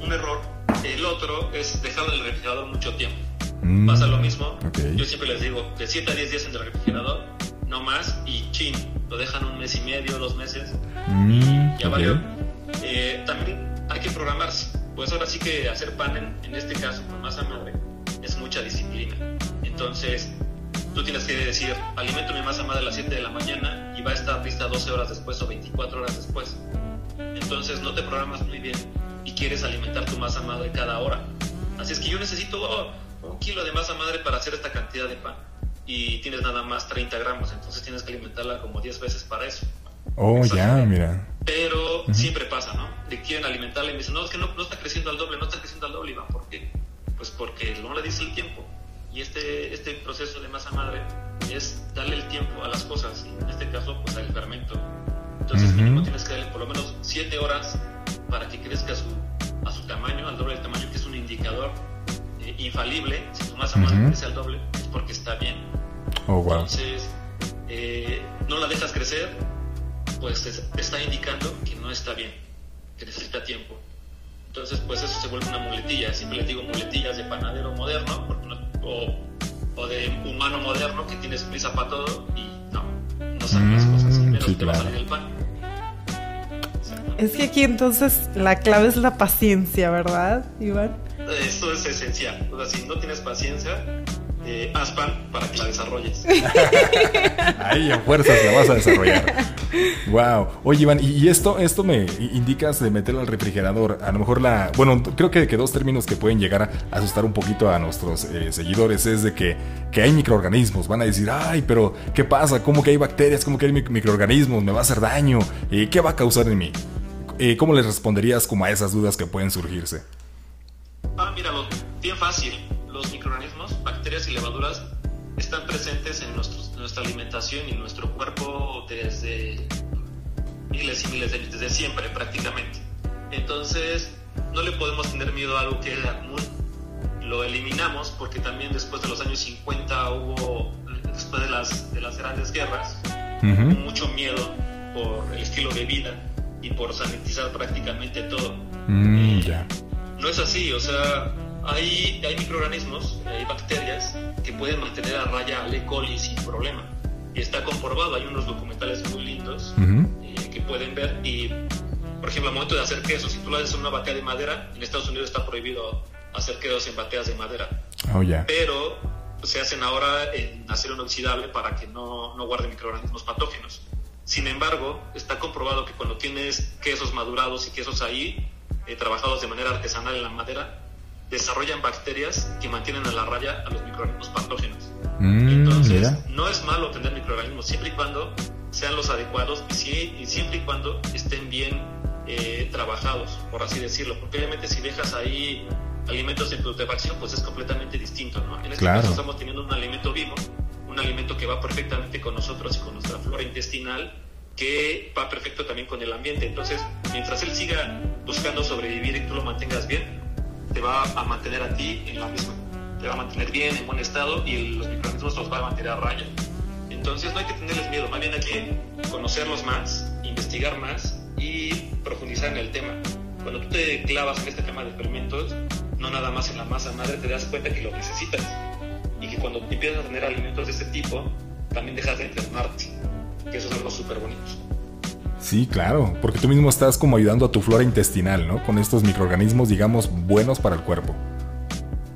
un, error. El otro otro es dejarlo en el refrigerador mucho tiempo. Mm, Pasa lo mismo. Yo siempre les digo, de 7 a 10 días en el refrigerador, no más, y chin, lo dejan un mes y medio, dos meses, mm, ya valió. Eh, también hay que programarse. Pues ahora sí que hacer pan en, este caso con masa madre es mucha disciplina. Entonces, tú tienes que decir, alimento mi masa madre a las 7 de la mañana y va a estar lista 12 horas después o 24 horas después. Entonces no te programas muy bien y quieres alimentar tu masa madre cada hora. Así es que yo necesito oh, un kilo de masa madre para hacer esta cantidad de pan y tienes nada más 30 gramos, entonces tienes que alimentarla como 10 veces para eso. Oh, ya, mira. Pero siempre pasa, ¿no? De quieren alimentarla y me dicen, no, es que no, no, está creciendo al doble, no está creciendo al doble, Iván. ¿Por qué? Pues porque no le dice el tiempo. Y este, este proceso de masa madre es darle el tiempo a las cosas, y en este caso, pues al fermento. Entonces, mínimo tienes que darle por lo menos 7 horas para que crezca a su, a su tamaño, al doble del tamaño, que es un indicador eh, infalible. Si tu masa madre crece al doble, es porque está bien. Oh, wow. Entonces, eh, no la dejas crecer, pues está indicando que no está bien, que necesita tiempo. Entonces, pues eso se vuelve una muletilla. Siempre les digo muletillas de panadero moderno o, o, de humano moderno que tienes prisa para todo y no, no salen las cosas así, menos te va a salir el pan. Es que aquí entonces la clave es la paciencia, ¿verdad, Iván? Esto es esencial. O sea, si no tienes paciencia, eh, haz pan para que la desarrolles. Ahí en fuerzas la vas a desarrollar. Wow. Oye, Iván, y esto, esto me indicas de meterlo al refrigerador. A lo mejor la. Bueno, creo que, que dos términos que pueden llegar a asustar un poquito a nuestros eh, seguidores es de que, que, hay microorganismos. Van a decir, ay, pero ¿qué pasa? ¿Cómo que hay bacterias? ¿Cómo que hay microorganismos? ¿Me va a hacer daño? Eh, ¿Qué va a causar en mí? Eh, ¿Cómo les responderías como a esas dudas que pueden surgirse? Ah, míralo, bien fácil. Los microorganismos, bacterias y levaduras están presentes en, nuestra alimentación y nuestro cuerpo desde miles y miles de años, desde siempre prácticamente. Entonces, no le podemos tener miedo a algo que era común. Lo eliminamos porque también después de los años 50 hubo, después de las, de las grandes guerras, mucho miedo por el estilo de vida y por sanitizar prácticamente todo. Mm, eh, no es así, o sea, hay, hay microorganismos, hay bacterias que pueden mantener a raya al E. coli sin problema. Y está comprobado, hay unos documentales muy lindos eh, que pueden ver. Y, por ejemplo, al momento de hacer queso, si tú lo haces en una batea de madera, en Estados Unidos está prohibido hacer quesos en bateas de madera. Oh, Pero se hacen ahora en acero inoxidable para que no, no guarde microorganismos patógenos. Sin embargo, está comprobado que cuando tienes quesos madurados y quesos ahí, eh, trabajados de manera artesanal en la madera, desarrollan bacterias que mantienen a la raya a los microorganismos patógenos. Mm, Entonces, no es malo tener microorganismos siempre y cuando sean los adecuados y, siempre y cuando estén bien eh, trabajados, por así decirlo. Porque obviamente si dejas ahí alimentos en putrefacción, pues es completamente distinto. ¿no? En este caso estamos teniendo un alimento vivo, un alimento que va perfectamente con nosotros y con nuestra flora intestinal que va perfecto también con el ambiente. Entonces, mientras él siga buscando sobrevivir y tú lo mantengas bien, te va a mantener a ti en la misma. Te va a mantener bien, en buen estado y los microorganismos los va a mantener a raya. Entonces no hay que tenerles miedo, más bien hay que conocerlos más, investigar más y profundizar en el tema. Cuando tú te clavas en este tema de fermentos, no nada más en la masa madre, te das cuenta que lo necesitas. Y que cuando empiezas a tener alimentos de este tipo, también dejas de enfermarte. Que eso es algo súper bonito. Sí, claro, porque tú mismo estás como ayudando a tu flora intestinal, ¿no? Con estos microorganismos, digamos, buenos para el cuerpo.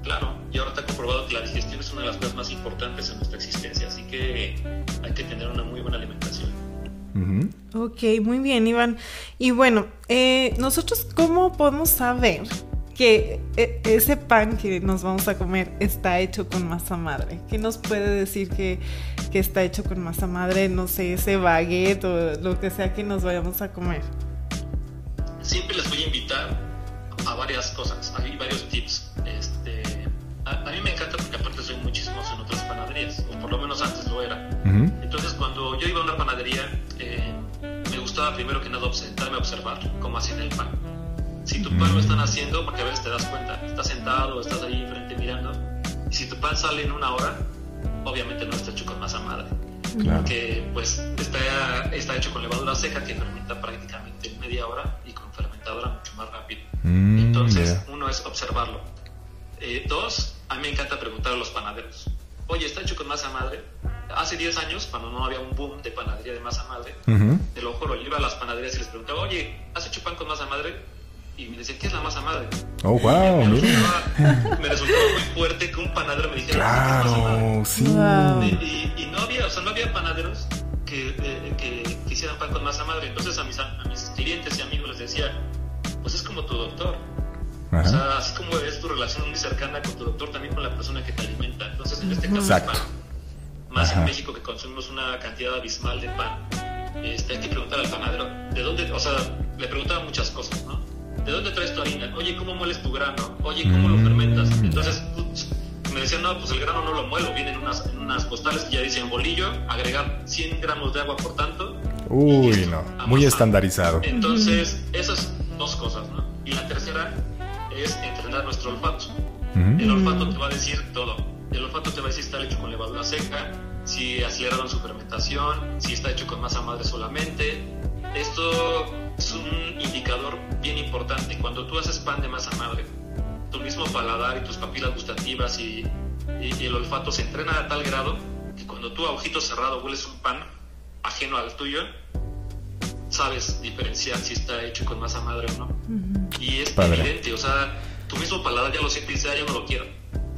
Claro, y ahora está comprobado que la digestión es una de las cosas más importantes en nuestra existencia, así que hay que tener una muy buena alimentación. Ok, muy bien, Iván. Y bueno, eh, nosotros, ¿cómo podemos saber que e, ese pan que nos vamos a comer está hecho con masa madre. ¿Qué nos puede decir que, que, está hecho con masa madre? No sé, ese baguette o lo que sea que nos vayamos a comer. Siempre les voy a invitar a varias cosas. Hay varios tips. Este, a, mí me encanta porque aparte soy muchísimo en otras panaderías, o por lo menos antes lo era. Entonces cuando yo iba a una panadería, eh, me gustaba primero que nada sentarme a observar cómo hacían el pan si tu pan lo están haciendo, porque a veces te das cuenta, estás sentado, estás ahí enfrente mirando, y si tu pan sale en una hora, obviamente no está hecho con masa madre. Porque pues está, está hecho con levadura seca que fermenta prácticamente en media hora y con fermentadora mucho más rápido. Mm, Entonces uno es observarlo. Eh, dos, a mí me encanta preguntar a los panaderos. Oye, ¿está hecho con masa madre? Hace 10 años, cuando no había un boom de panadería de masa madre, te lo juro, yo iba a las panaderías y les preguntaba, oye, ¿has hecho pan con masa madre? Y me decían, ¿qué es la masa madre? Oh, wow, me, resultaba, me resultaba muy fuerte que un panadero me dijera, claro, ¿qué es masa madre? sí. Y, y, no había, o sea, no había panaderos que, eh, que, que, hicieran pan con masa madre. Entonces a mis, a mis clientes y amigos les decía, pues es como tu doctor. Ajá. O sea, así como es tu relación muy cercana con tu doctor, también con la persona que te alimenta. Entonces, en este caso, Exacto. el pan, más Ajá. en México que consumimos una cantidad abismal de pan, este, hay que preguntar al panadero, ¿de dónde? O sea, le preguntaba muchas cosas, ¿no? ¿De dónde traes tu harina? Oye, ¿cómo mueles tu grano? Oye, ¿cómo Mm. lo fermentas? Entonces, me decían, no, pues el grano no lo muelo, viene en unas, en unas postales que ya dicen bolillo, agregar 100 gramos de agua por tanto. Uy, no, muy estandarizado. Entonces, esas dos cosas, ¿no? Y la tercera es entrenar nuestro olfato. Uh -huh. El olfato te va a decir todo. El olfato te va a decir si está hecho con levadura seca, si aceleraron su fermentación, si está hecho con masa madre solamente. Esto es un indicador bien importante. Cuando tú haces pan de masa madre, tu mismo paladar y tus papilas gustativas y, y, y el olfato se entrenan a tal grado que cuando tú a ojito cerrado hueles un pan ajeno al tuyo, sabes diferenciar si está hecho con masa madre o no. Uh -huh. Y es Padre. evidente, o sea, tu mismo paladar ya lo siente y dice, ah, yo no lo quiero,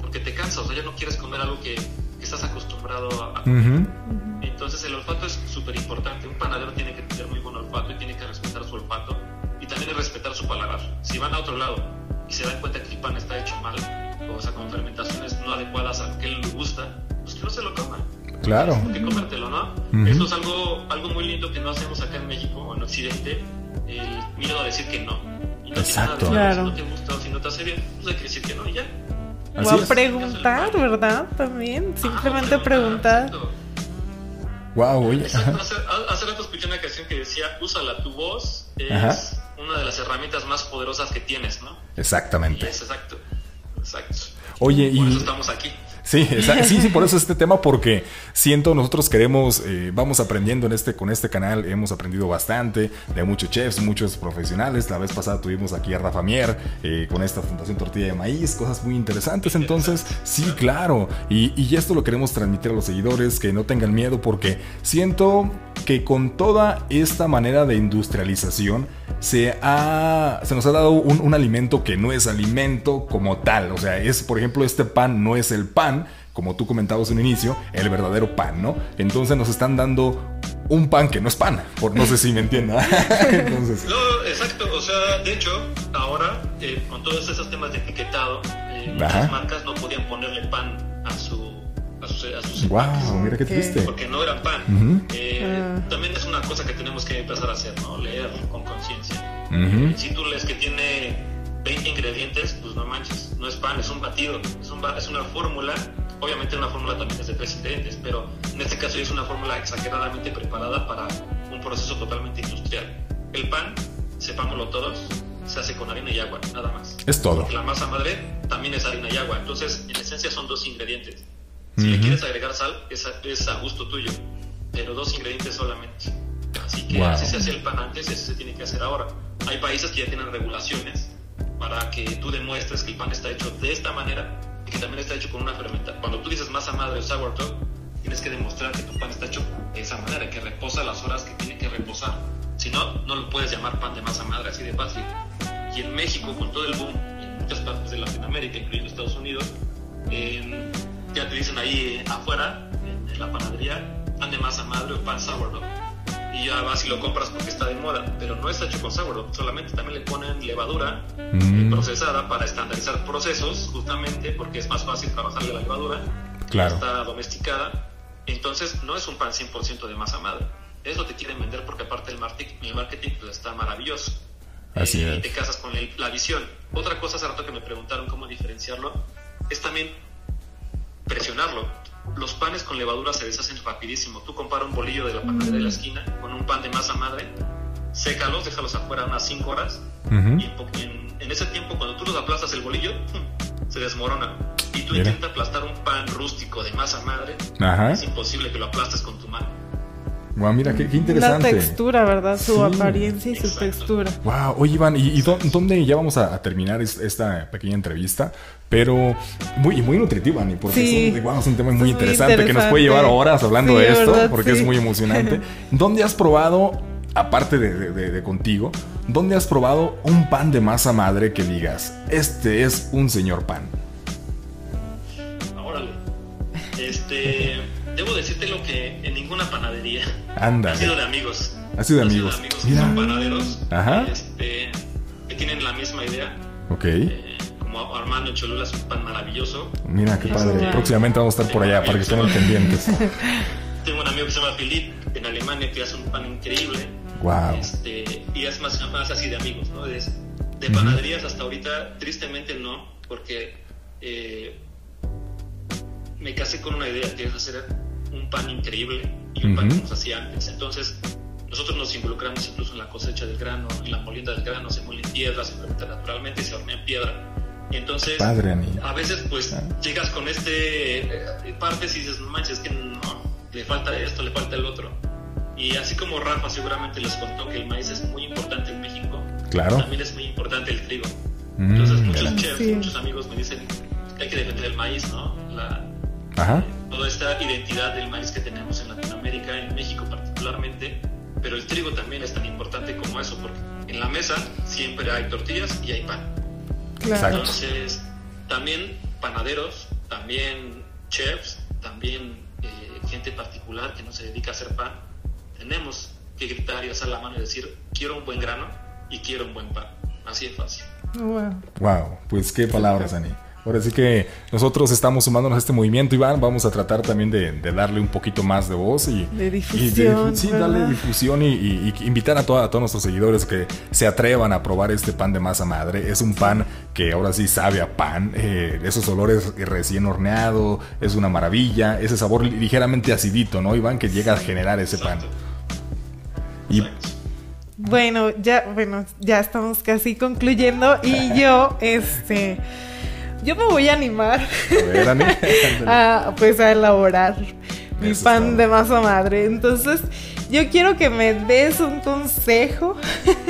porque te cansa, o sea, ya no quieres comer algo que, que estás acostumbrado a comer. Uh -huh. Entonces el olfato es súper importante, un panadero tiene que tener muy buen olfato y tiene que respetar su olfato y también respetar su paladar. Si van a otro lado y se dan cuenta que el pan está hecho mal, o sea, con fermentaciones no adecuadas a lo que él le gusta, pues que no se lo coman. Claro. que comértelo, ¿no? Uh -huh. Esto es algo, algo muy lindo que no hacemos acá en México o en Occidente, el miedo a decir que no. Y no Exacto. Nada claro. Si no te gusta o si no te hace bien, pues hay que decir que no y ya. Así o a preguntar, ¿verdad? También, simplemente ah, preguntar. Wow, oye. Hace, hace, rato escuché una canción que decía, úsala, tu voz es Ajá. una de las herramientas más poderosas que tienes, ¿no? Exactamente. Es exacto, exacto. Oye, por y... eso estamos aquí. Sí, sí, sí, por eso este tema, porque siento, nosotros queremos, eh, vamos aprendiendo en este, con este canal, hemos aprendido bastante de muchos chefs, muchos profesionales. La vez pasada tuvimos aquí a Rafa Mier eh, con esta Fundación Tortilla de Maíz, cosas muy interesantes. Entonces, sí, claro, y, y esto lo queremos transmitir a los seguidores, que no tengan miedo, porque siento que con toda esta manera de industrialización se, ha, se nos ha dado un, un alimento que no es alimento como tal. O sea, es, por ejemplo, este pan no es el pan como tú comentabas en un inicio, el verdadero pan, ¿no? Entonces nos están dando un pan que no es pan, por no sé si me entiendan. Entonces... No, exacto, o sea, de hecho, ahora, eh, con todos esos temas de etiquetado, eh, las marcas no podían ponerle pan a su... A sus, a sus wow, mira qué triste. Porque no eran pan. Uh -huh. eh, uh. También es una cosa que tenemos que empezar a hacer, ¿no? Leer con conciencia. Uh -huh. Si tú lees que tiene 20 ingredientes, pues no manches, no es pan, es un batido, es, un, es una fórmula Obviamente una fórmula también es de tres ingredientes, pero en este caso es una fórmula exageradamente preparada para un proceso totalmente industrial. El pan, sepámoslo todos, se hace con harina y agua, nada más. Es todo. Porque la masa madre también es harina y agua, entonces en esencia son dos ingredientes. Si uh -huh. le quieres agregar sal, es a, es a, gusto tuyo, pero dos ingredientes solamente. Así que wow. así se hacía el pan antes y así se tiene que hacer ahora. Hay países que ya tienen regulaciones para que tú demuestres que el pan está hecho de esta manera y que también está hecho con una fermentación. Cuando tú dices masa madre o sourdough, tienes que demostrar que tu pan está hecho de esa manera, que reposa las horas que tiene que reposar. Si no, no lo puedes llamar pan de masa madre, así de fácil. Y en México, con todo el boom, y en muchas partes de Latinoamérica, incluyendo Estados Unidos, eh, ya te dicen ahí afuera, en, en, la panadería, pan de masa madre o pan sourdough. Y ya vas y lo compras porque está de moda, pero no está hecho con sourdough, solamente también le ponen levadura mm. procesada para estandarizar procesos, justamente porque es más fácil trabajar la levadura, claro. está domesticada. Entonces, no es un pan 100% de masa madre. Eso te quieren vender porque, aparte, el marketing, el marketing pues, está maravilloso. Así eh, es. Y te casas con el, la visión. Otra cosa, hace rato que me preguntaron cómo diferenciarlo, es también presionarlo. Los panes con levadura se deshacen rapidísimo. Tú compara un bolillo de la panadería de la esquina con un pan de masa madre, sécalos, déjalos afuera unas 5 horas uh -huh. y en, en, ese tiempo cuando tú los aplastas el bolillo, se desmorona. Y tú intentas aplastar un pan rústico de masa madre, Ajá. es imposible que lo aplastes con tu mano. Wow, mira, qué, interesante. La textura, ¿verdad? Su apariencia y su textura. Wow, oye Iván, ¿y, dónde ya vamos a, terminar esta pequeña entrevista? Pero muy, muy nutritiva, Ni porque es, un, tema muy interesante, que nos puede llevar horas hablando de esto, porque es muy emocionante. ¿Dónde has probado, aparte de, contigo, dónde has probado un pan de masa madre que digas, este es un señor pan? Órale. Este debo decirte lo que en ninguna panadería Anda. ha sido de amigos. Ha sido de amigos. Sido de amigos son panaderos Ajá. Este, que tienen la misma idea. Ok. Eh, como Armando Cholula es un pan maravilloso. Mira qué padre. Próximamente vamos a estar por allá para que estén pendientes. Tengo un amigo que se llama Philip en Alemania que hace un pan increíble. Wow. Este, y es más, más así de amigos, ¿no? De, de panaderías hasta ahorita, tristemente no, porque eh, me casé con una idea que es hacer un pan increíble y un pan que nos hacía antes. Entonces, nosotros nos involucramos incluso en la cosecha del grano, en la molienda del grano, se muele en piedra, se fermenta naturalmente y se hornea en piedra. Entonces, a veces pues ah. llegas con este eh, partes y dices, no manches, que no, le falta esto, le falta el otro. Y así como Rafa seguramente les contó que el maíz es muy importante en México, claro. también es muy importante el trigo. Mm, Entonces muchos chefs, muchos amigos me dicen que hay que defender el maíz, ¿no? La, toda esta identidad del maíz que tenemos en Latinoamérica, en México particularmente, pero el trigo también es tan importante como eso, porque en la mesa siempre hay tortillas y hay pan. Entonces, también panaderos, también chefs, también eh, gente particular que no se dedica a hacer pan, tenemos que gritar y hacer la mano y decir, quiero un buen grano y quiero un buen pan. Así es fácil. Wow. Wow, pues qué palabras, Ani. Ahora sí que nosotros estamos sumándonos a este movimiento, Iván. Vamos a tratar también de, darle un poquito más de voz y, de difusión. sí, darle difusión y, invitar a, a, todos nuestros seguidores que se atrevan a probar este pan de masa madre. Es un pan que ahora sí sabe a pan. Eh, esos olores recién horneado, es una maravilla. Ese sabor ligeramente acidito, ¿no, Iván? Que llega a generar ese pan. Y. Bueno, ya, bueno, ya estamos casi concluyendo y yo, este yo me voy a animar a, pues a elaborar mi pan de masa madre. Entonces, yo quiero que me des un consejo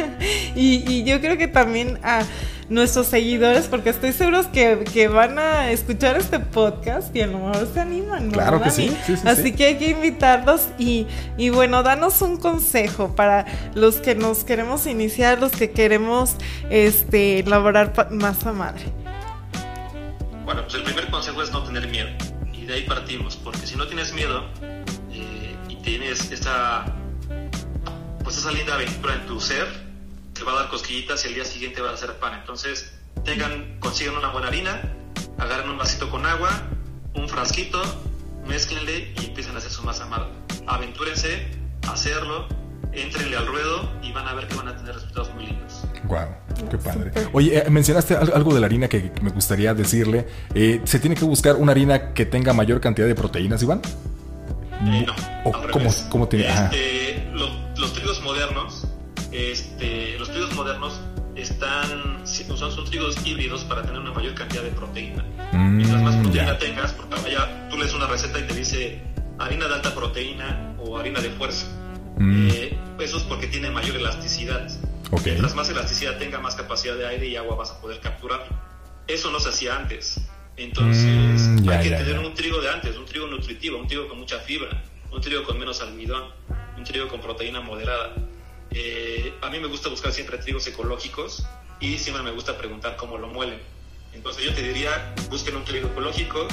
y, yo creo que también a nuestros seguidores, porque estoy seguro que, que, van a escuchar este podcast y a lo mejor se animan. Claro que sí, Así que hay que invitarlos y, y, bueno, danos un consejo para los que nos queremos iniciar, los que queremos este, elaborar masa madre. Ahí partimos, porque si no tienes miedo eh, y tienes esa, pues esa linda aventura en tu ser, te va a dar cosquillitas y el día siguiente va a hacer pan. Entonces, tengan, consigan una buena harina, agarren un vasito con agua, un frasquito, mezclenle y empiecen a hacer su masa madre. Aventúrense hacerlo, entrenle al ruedo y van a ver que van a tener resultados muy lindos. Wow, qué padre. Oye, eh, mencionaste algo de la harina que me gustaría decirle. Eh, ¿Se tiene que buscar una harina que tenga mayor cantidad de proteínas, Iván? Eh, no. ¿cómo, ¿cómo, tiene? Este, los, los, trigos modernos, este, los trigos modernos están, son, son trigos híbridos para tener una mayor cantidad de proteína. Mm, Mientras más proteína tengas, porque allá tú lees una receta y te dice harina de alta proteína o harina de fuerza. Mm. eso es porque tiene mayor elasticidad. Mientras más elasticidad tenga, más capacidad de aire y agua vas a poder capturar. Eso no se hacía antes. Entonces mm, hay que tener un trigo de antes, un trigo nutritivo, un trigo con mucha fibra, un trigo con menos almidón, un trigo con proteína moderada. Eh, a mí me gusta buscar siempre trigos ecológicos y siempre me gusta preguntar cómo lo muelen. Entonces yo te diría, busquen un trigo ecológico,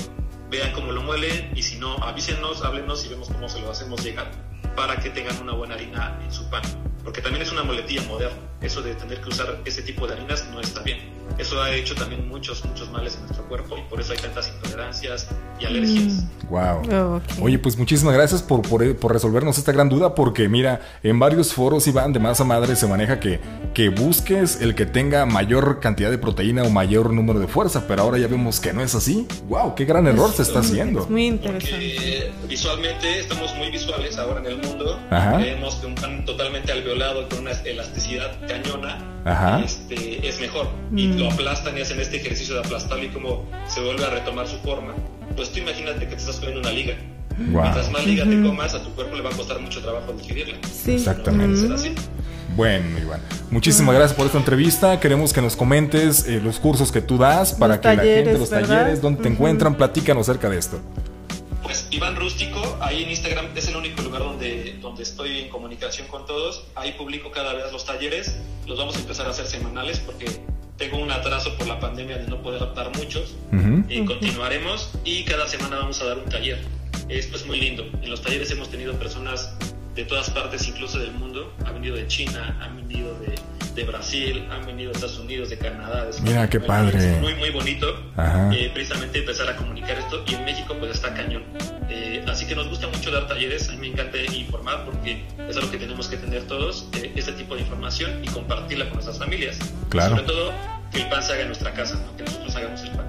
vean cómo lo muelen y si no, avísenos, háblenos y vemos cómo se lo hacemos llegar para que tengan una buena harina en su pan. Porque también es una muletilla moderna. Eso de tener que usar ese tipo de harinas no está bien. Eso ha hecho también muchos, muchos males en nuestro cuerpo y por eso hay tantas intolerancias y alergias. Wow. Mm. Oye, pues muchísimas gracias por, por, resolvernos esta gran duda, porque mira, en varios foros, Iván, de masa madre se maneja que, que busques el que tenga mayor cantidad de proteína o mayor número de fuerza, pero ahora ya vemos que no es así. Wow, qué gran error se está haciendo. Es muy interesante. Porque visualmente estamos muy visuales ahora en el mundo. Creemos que un pan totalmente alveolado con una elasticidad cañona Este, es mejor. Y mm. lo aplastan y hacen este ejercicio de aplastarlo y como se vuelve a retomar su forma. Pues tú imagínate que te estás comiendo una liga. Mientras más liga te comas, a tu cuerpo le va a costar mucho trabajo digerirla. Sí. Exactamente. así. Bueno, Iván, muchísimas gracias por esta entrevista. Queremos que nos comentes eh, los cursos que tú das para que la gente, los talleres, donde te encuentran, platícanos acerca de esto. Pues Iván Rústico, ahí en Instagram es el único lugar donde, donde estoy en comunicación con todos. Ahí publico cada vez los talleres. Los vamos a empezar a hacer semanales porque tengo un atraso por la pandemia de no poder adaptar muchos. y continuaremos y cada semana vamos a dar un taller. Esto es muy lindo. En los talleres hemos tenido personas de todas partes, incluso del mundo. Han venido de China, han venido de, de Brasil, han venido de Estados Unidos, de Canadá. De Mira, qué padre. Es muy, muy bonito eh, precisamente empezar a comunicar esto. Y en México, pues está cañón. Eh, así que nos gusta mucho dar talleres. A mí me encanta informar porque es algo que tenemos que tener todos, eh, este tipo de información y compartirla con nuestras familias. Claro. Sobre todo, que el pan se haga en nuestra casa, que nosotros hagamos el pan.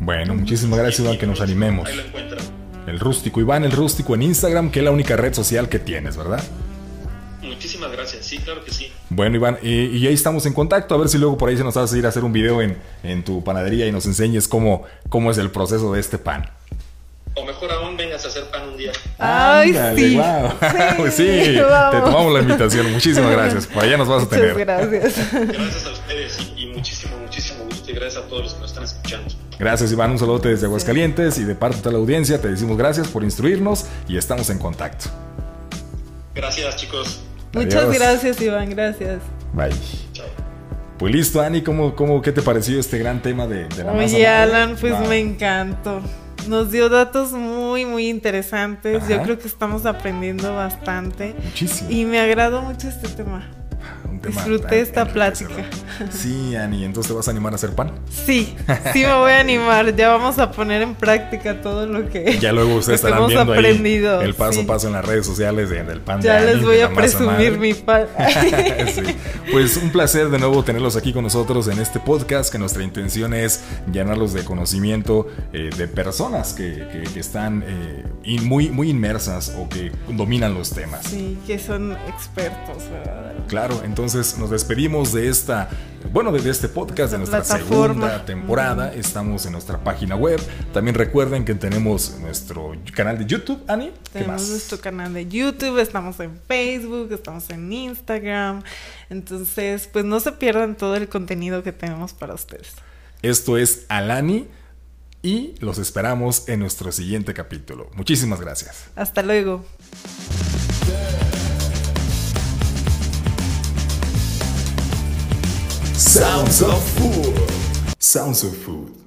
Bueno, muchísimas gracias, Iván, que nos animemos. Ahí lo encuentran. El rústico, Iván, el rústico en Instagram, que es la única red social que tienes, ¿verdad? Muchísimas gracias, sí, claro que sí. Bueno, Iván, y, ahí estamos en contacto, a ver si luego por ahí se nos vas a ir a hacer un video en, en tu panadería y nos enseñes cómo, cómo es el proceso de este pan. O mejor aún, vengas a hacer pan un día. Ay, sí. Wow. Sí, te tomamos la invitación. Muchísimas gracias. Por allá nos vas a tener. Gracias. Gracias a ustedes y, muchísimo, muchísimo gusto. Y gracias a todos los que nos están escuchando. Gracias, Iván. Un saludo desde Aguascalientes y de parte de toda la audiencia. Te decimos gracias por instruirnos y estamos en contacto. Gracias, chicos. Muchas gracias, Iván. Gracias. Bye. Pues listo, Ani, ¿cómo, cómo, ¿qué te pareció este gran tema de, de la Oye, Alan, pues me encantó. Nos dio datos muy, muy interesantes. Yo creo que estamos aprendiendo bastante. Muchísimo. Y me agradó mucho este tema. Disfruté esta plática. Sí, Ani, ¿entonces te vas a animar a hacer pan? Sí, sí me voy a animar. Ya vamos a poner en práctica todo lo que Ya luego ustedes estarán viendo aprendido. el paso a paso en las redes sociales del pan. Ya les voy a presumir mi pan. Pues un placer de nuevo tenerlos aquí con nosotros en este podcast, que nuestra intención es llenarlos de conocimiento eh, de personas que, están eh, muy, muy inmersas o que dominan los temas. Sí, que son expertos, ¿verdad? Claro, entonces nos despedimos de esta, bueno, de este podcast, de nuestra segunda temporada. Estamos en nuestra página web. También recuerden que tenemos nuestro canal de YouTube, Ani. Tenemos nuestro canal de YouTube, estamos en Facebook, estamos en Instagram. Entonces, pues no se pierdan todo el contenido que tenemos para ustedes. Esto es Alani y los esperamos en nuestro siguiente capítulo. Muchísimas gracias. Hasta luego. Sounds of Food. Sounds of Food.